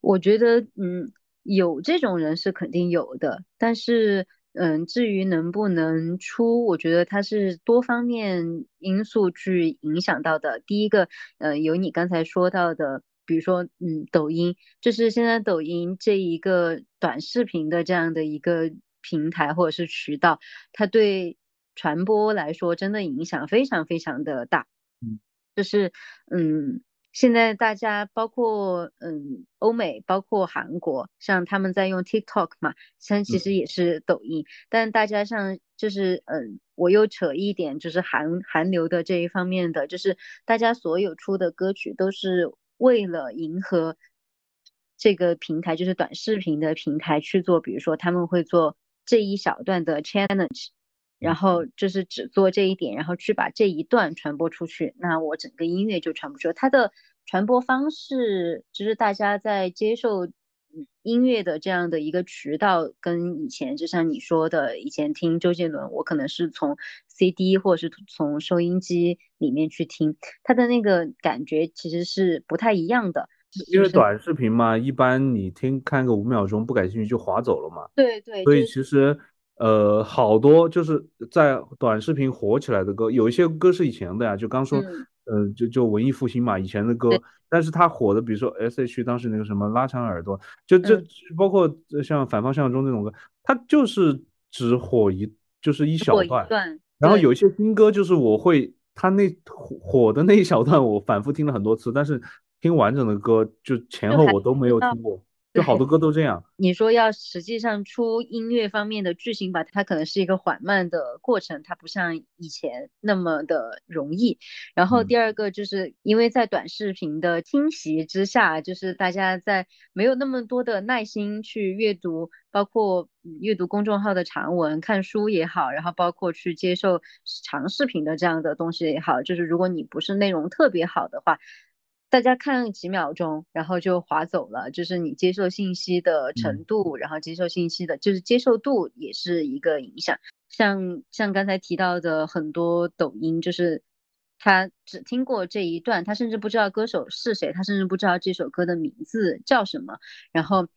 我觉得，嗯，有这种人是肯定有的，但是，嗯，至于能不能出，我觉得它是多方面因素去影响到的。第一个，呃，有你刚才说到的，比如说，嗯，抖音，就是现在抖音这一个短视频的这样的一个。平台或者是渠道，它对传播来说真的影响非常非常的大。嗯，就是嗯，现在大家包括嗯欧美，包括韩国，像他们在用 TikTok 嘛，像其实也是抖音。但大家像就是嗯，我又扯一点，就是韩韩流的这一方面的，就是大家所有出的歌曲都是为了迎合这个平台，就是短视频的平台去做，比如说他们会做。这一小段的 challenge，然后就是只做这一点，然后去把这一段传播出去，那我整个音乐就传不出。它的传播方式就是大家在接受音乐的这样的一个渠道，跟以前就像你说的，以前听周杰伦，我可能是从 CD 或者是从收音机里面去听，它的那个感觉其实是不太一样的。因为短视频嘛，一般你听看个五秒钟不感兴趣就划走了嘛。对对。所以其实，呃，好多就是在短视频火起来的歌，有一些歌是以前的呀，就刚说，呃，就就文艺复兴嘛，以前的歌。但是它火的，比如说 S.H. 当时那个什么拉长耳朵，就这包括像反方向中那种歌，它就是只火一就是一小段。然后有一些新歌，就是我会它那火火的那一小段，我反复听了很多次，但是。听完整的歌，就前后我都没有听过。就好多歌都这样。你说要实际上出音乐方面的剧情吧，它可能是一个缓慢的过程，它不像以前那么的容易。然后第二个就是因为在短视频的侵袭之下，就是大家在没有那么多的耐心去阅读，包括阅读公众号的长文、看书也好，然后包括去接受长视频的这样的东西也好，就是如果你不是内容特别好的话。大家看几秒钟，然后就划走了，就是你接受信息的程度，然后接受信息的，就是接受度也是一个影响。像像刚才提到的很多抖音，就是他只听过这一段，他甚至不知道歌手是谁，他甚至不知道这首歌的名字叫什么。然后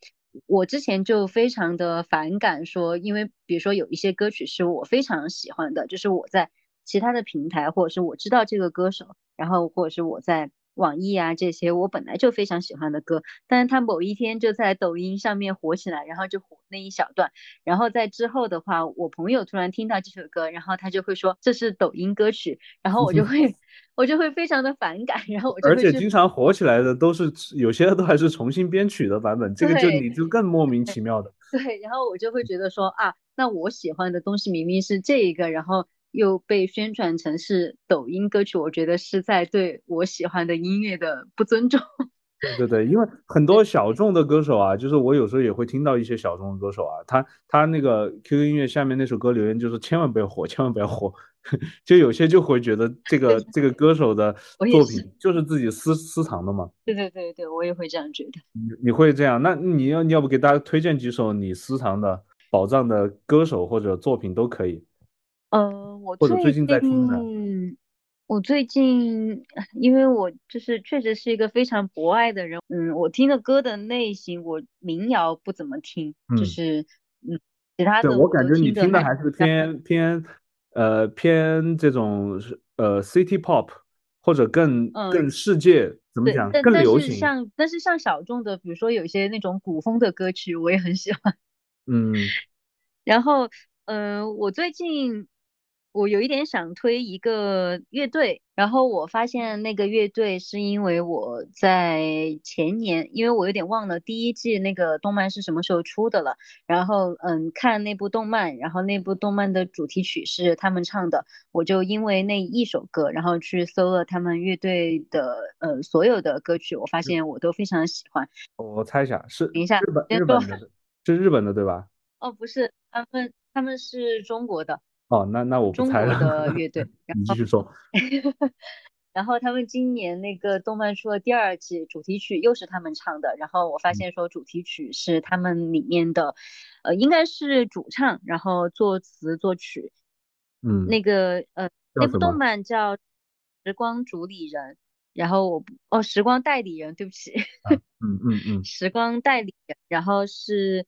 我之前就非常的反感说，因为比如说有一些歌曲是我非常喜欢的，就是我在其他的平台，或者是我知道这个歌手，然后或者是我在。网易啊，这些我本来就非常喜欢的歌，但是他某一天就在抖音上面火起来，然后就火那一小段，然后在之后的话，我朋友突然听到这首歌，然后他就会说这是抖音歌曲，然后我就会 我就会非常的反感，然后我就而且经常火起来的都是有些都还是重新编曲的版本，这个就你就更莫名其妙的。对，然后我就会觉得说啊，那我喜欢的东西明明是这一个，然后。又被宣传成是抖音歌曲，我觉得是在对我喜欢的音乐的不尊重。对对对，因为很多小众的歌手啊，就是我有时候也会听到一些小众的歌手啊，他他那个 QQ 音乐下面那首歌留言就是千万不要火，千万不要火，就有些就会觉得这个 这个歌手的作品就是自己私私藏的嘛。对对对对，我也会这样觉得。你你会这样？那你要你要不给大家推荐几首你私藏的宝藏的歌手或者作品都可以。呃，我最近在听的，我最近因为我就是确实是一个非常博爱的人，嗯，我听的歌的类型，我民谣不怎么听，就是嗯，其他的我感觉你听的还是偏偏呃偏这种呃 City Pop 或者更更世界怎么讲更流行，像但是像小众的，比如说有一些那种古风的歌曲，我也很喜欢，嗯，然后嗯，我最近。我有一点想推一个乐队，然后我发现那个乐队是因为我在前年，因为我有点忘了第一季那个动漫是什么时候出的了。然后嗯，看那部动漫，然后那部动漫的主题曲是他们唱的，我就因为那一首歌，然后去搜了他们乐队的呃所有的歌曲，我发现我都非常喜欢。我猜一下，是等一下日本日本的，是日本的对吧？哦，不是，他们他们是中国的。哦，那那我中国的乐队，你继续说。然后他们今年那个动漫出了第二季，主题曲又是他们唱的。然后我发现说主题曲是他们里面的，呃，应该是主唱，然后作词作曲。嗯。那个呃，那部动漫叫《时光主理人》，然后我哦，《时光代理人》，对不起。嗯嗯嗯。时光代理人，然后是。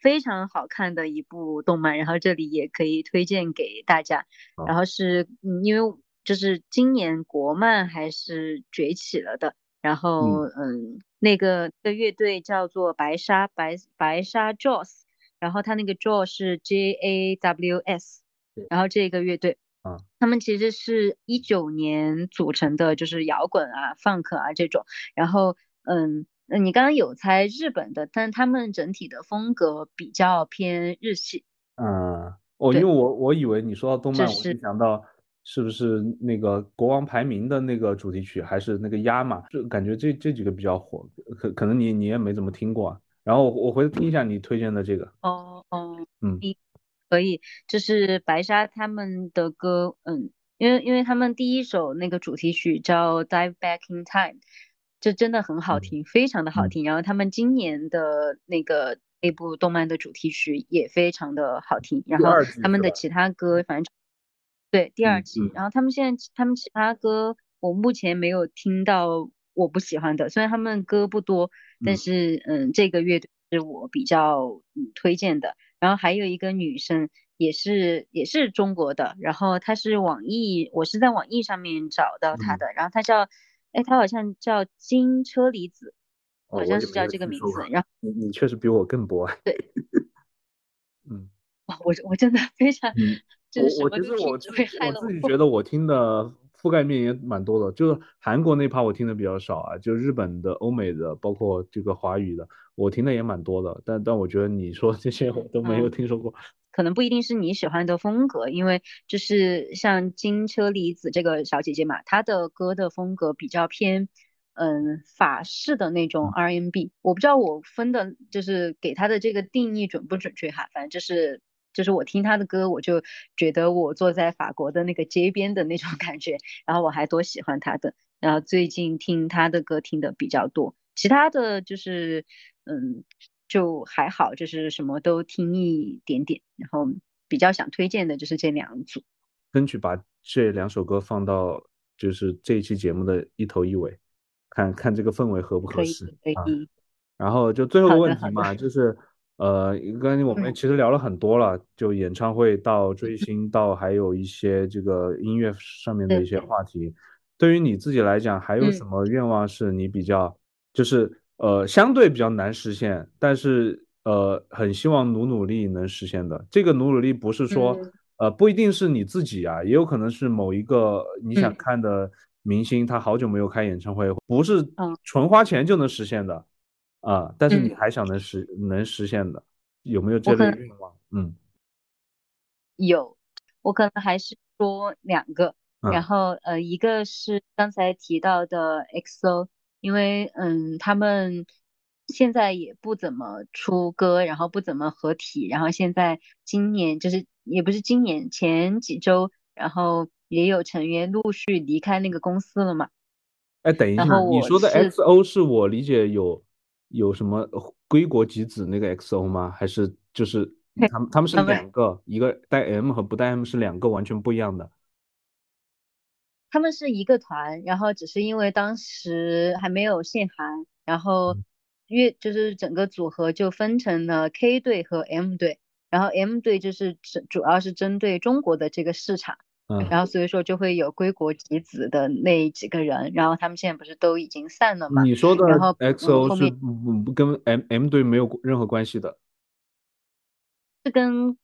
非常好看的一部动漫，然后这里也可以推荐给大家。然后是，嗯，因为就是今年国漫还是崛起了的。然后，嗯，那个的乐队叫做白沙白白沙 Jaws，然后他那个 Jaws 是 J A W S，然后这个乐队，啊，他们其实是一九年组成的，就是摇滚啊、funk 啊这种。然后，嗯。嗯，你刚刚有猜日本的，但他们整体的风格比较偏日系。嗯，哦因为我我以为你说到动漫，我就想到是不是那个国王排名的那个主题曲，还是那个鸭嘛？就感觉这这几个比较火，可可能你你也没怎么听过。啊然后我回头听一下你推荐的这个。哦哦，嗯，可以，就是白沙他们的歌，嗯，因为因为他们第一首那个主题曲叫《Dive Back in Time》。就真的很好听，非常的好听。然后他们今年的那个那部动漫的主题曲也非常的好听。然后他们的其他歌，反正对第二季。然后他们现在他们其他歌，我目前没有听到我不喜欢的。虽然他们歌不多，但是嗯，这个乐队是我比较推荐的。然后还有一个女生，也是也是中国的。然后她是网易，我是在网易上面找到她的。然后她叫。哎，他好像叫金车厘子，好像是叫这个名字。然后你你确实比我更博爱。对，嗯，我我真的 非常，就是我其实我我自己觉得我听的覆盖面也蛮多的。就是韩国那趴我听的比较少啊，就日本的、欧美的，包括这个华语的，我听的也蛮多的。但但我觉得你说这些我都没有听说过。可能不一定是你喜欢的风格，因为就是像金车厘子这个小姐姐嘛，她的歌的风格比较偏，嗯，法式的那种 R&B。我不知道我分的就是给她的这个定义准不准确哈，反正就是就是我听她的歌，我就觉得我坐在法国的那个街边的那种 感觉，然后我还多喜欢她的，然后最近听她的歌听的比较多，其他的就是嗯。就还好，就是什么都听一点点，然后比较想推荐的就是这两组，争取把这两首歌放到就是这一期节目的一头一尾，看看这个氛围合不合适啊。然后就最后个问题嘛，就是呃，刚才我们其实聊了很多了，就演唱会到追星到还有一些这个音乐上面的一些话题，对于你自己来讲，还有什么愿望是你比较就是？呃，相对比较难实现，但是呃，很希望努努力能实现的。这个努努力不是说，呃，不一定是你自己啊，也有可能是某一个你想看的明星，他好久没有开演唱会，不是纯花钱就能实现的啊。但是你还想能实能实现的，有没有这类愿望？嗯，有，我可能还是说两个，然后呃，一个是刚才提到的 XO。因为嗯，他们现在也不怎么出歌，然后不怎么合体，然后现在今年就是也不是今年前几周，然后也有成员陆续离开那个公司了嘛。哎，等一下，你说的 XO 是我理解有有什么归国集子那个 XO 吗？还是就是他们他们是两个，一个带 M 和不带 M 是两个完全不一样的。他们是一个团，然后只是因为当时还没有限韩，然后乐就是整个组合就分成了 K 队和 M 队，然后 M 队就是主主要是针对中国的这个市场，然后所以说就会有归国集子的那几个人，然后他们现在不是都已经散了吗？你说的 XO 是不跟 M M 队没有任何关系的，是跟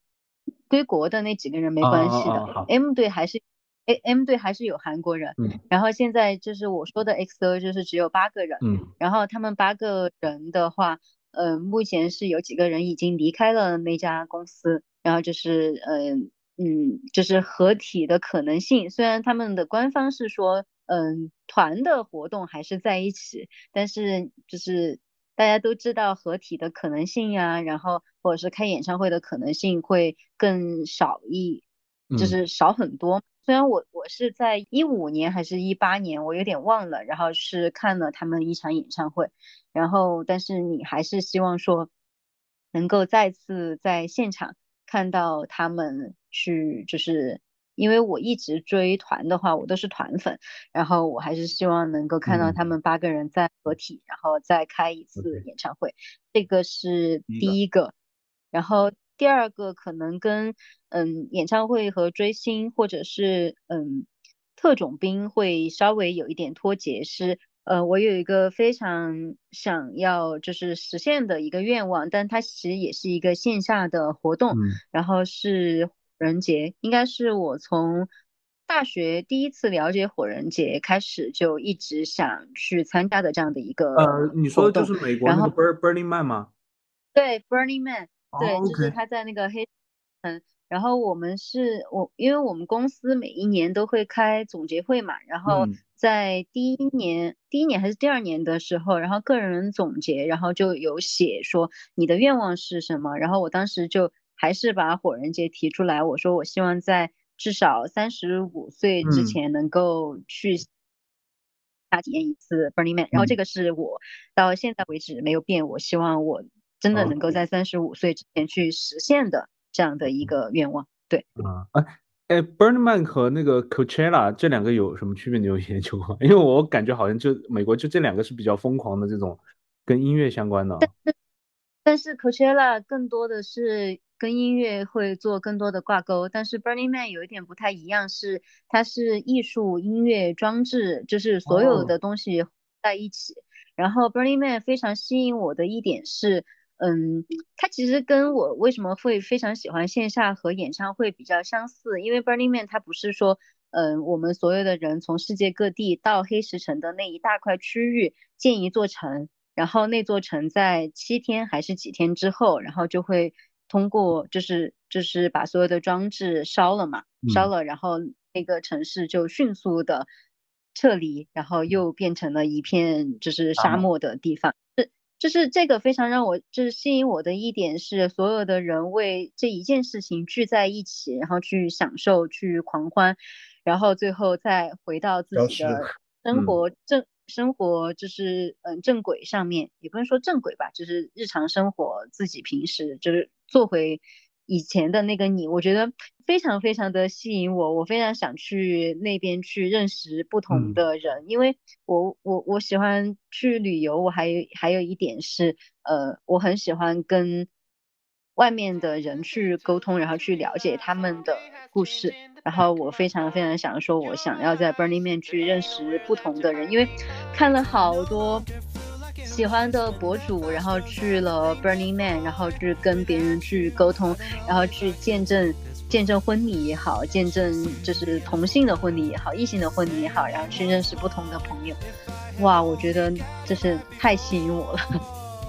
归国的那几个人没关系的，M 队还是。A M 队还是有韩国人，嗯，然后现在就是我说的 X O 就是只有八个人，嗯，然后他们八个人的话，呃，目前是有几个人已经离开了那家公司，然后就是嗯嗯，就是合体的可能性，虽然他们的官方是说，嗯，团的活动还是在一起，但是就是大家都知道合体的可能性呀，然后或者是开演唱会的可能性会更少一，就是少很多。虽然我我是在一五年还是一八年，我有点忘了，然后是看了他们一场演唱会，然后但是你还是希望说能够再次在现场看到他们去，就是因为我一直追团的话，我都是团粉，然后我还是希望能够看到他们八个人再合体，然后再开一次演唱会，这个是第一个，然后。第二个可能跟嗯演唱会和追星或者是嗯特种兵会稍微有一点脱节，是呃我有一个非常想要就是实现的一个愿望，但它其实也是一个线下的活动，然后是火人节，应该是我从大学第一次了解火人节开始就一直想去参加的这样的一个呃你说的就是美国那个 Burning Man 吗？对，Burning Man。对，就是他在那个黑，嗯，然后我们是我，因为我们公司每一年都会开总结会嘛，然后在第一年、第一年还是第二年的时候，然后个人总结，然后就有写说你的愿望是什么，然后我当时就还是把火人节提出来，我说我希望在至少三十五岁之前能够去大体验一次 Burning Man，然后这个是我到现在为止没有变，我希望我。真的能够在三十五岁之前去实现的这样的一个愿望，对。啊，哎哎，Burning Man 和那个 Coachella 这两个有什么区别？你有研究吗？因为我感觉好像就美国就这两个是比较疯狂的这种跟音乐相关的。但是但是 Coachella 更多的是跟音乐会做更多的挂钩，但是 Burning Man 有一点不太一样，是它是艺术音乐装置，就是所有的东西在一起。然后 Burning Man 非常吸引我的一点是。嗯，它其实跟我为什么会非常喜欢线下和演唱会比较相似，因为 Burning Man 它不是说，嗯，我们所有的人从世界各地到黑石城的那一大块区域建一座城，然后那座城在七天还是几天之后，然后就会通过就是就是把所有的装置烧了嘛，烧了，然后那个城市就迅速的撤离，然后又变成了一片就是沙漠的地方。就是这个非常让我就是吸引我的一点是，所有的人为这一件事情聚在一起，然后去享受、去狂欢，然后最后再回到自己的生活正生活就是嗯正轨上面，也不能说正轨吧，就是日常生活自己平时就是做回。以前的那个你，我觉得非常非常的吸引我，我非常想去那边去认识不同的人，因为我我我喜欢去旅游，我还有还有一点是，呃，我很喜欢跟外面的人去沟通，然后去了解他们的故事，然后我非常非常想说，我想要在 Burning Man 去认识不同的人，因为看了好多。喜欢的博主，然后去了 Burning Man，然后去跟别人去沟通，然后去见证见证婚礼也好，见证就是同性的婚礼也好，异性的婚礼也好，然后去认识不同的朋友。哇，我觉得这是太吸引我了。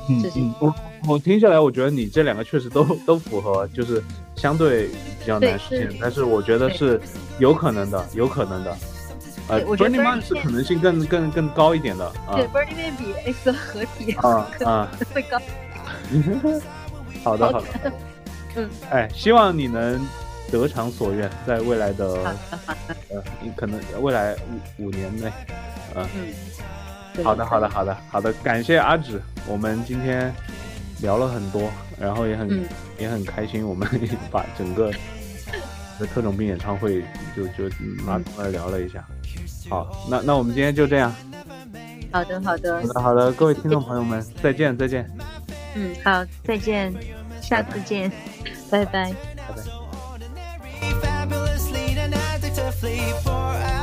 嗯 嗯，我我听下来，我觉得你这两个确实都 都符合，就是相对比较难实现，但是我觉得是有可能的，有可能的。呃，Burning Man 是可能性更更更高一点的啊。对，Burning Man 比 X 合体啊啊会高。好的好的。嗯。哎，希望你能得偿所愿，在未来的呃，你可能未来五五年内，嗯。好的好的好的好的，感谢阿芷，我们今天聊了很多，然后也很也很开心，我们 把整个的特种兵演唱会就就拿出来聊了一下。好，那那我们今天就这样。好的，好的，好的，好的，各位听众朋友们，再见，再见。嗯，好，再见，下次见，拜拜，拜拜。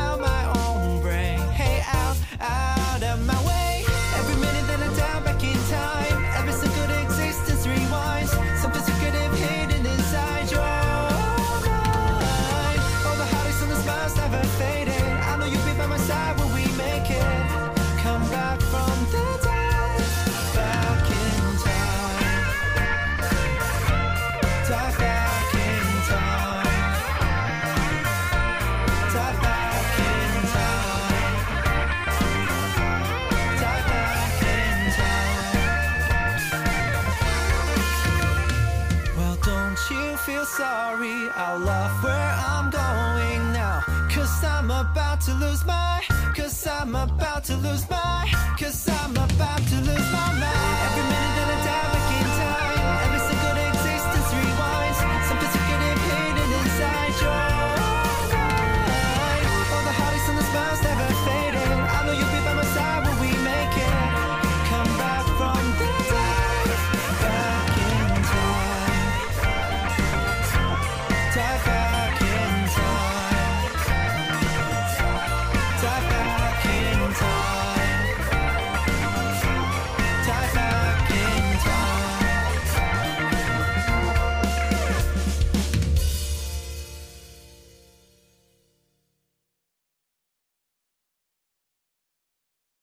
Sorry, I'll love where I'm going now. Cause I'm about to lose my, cause I'm about to lose my, cause I'm about to lose my mind. Every minute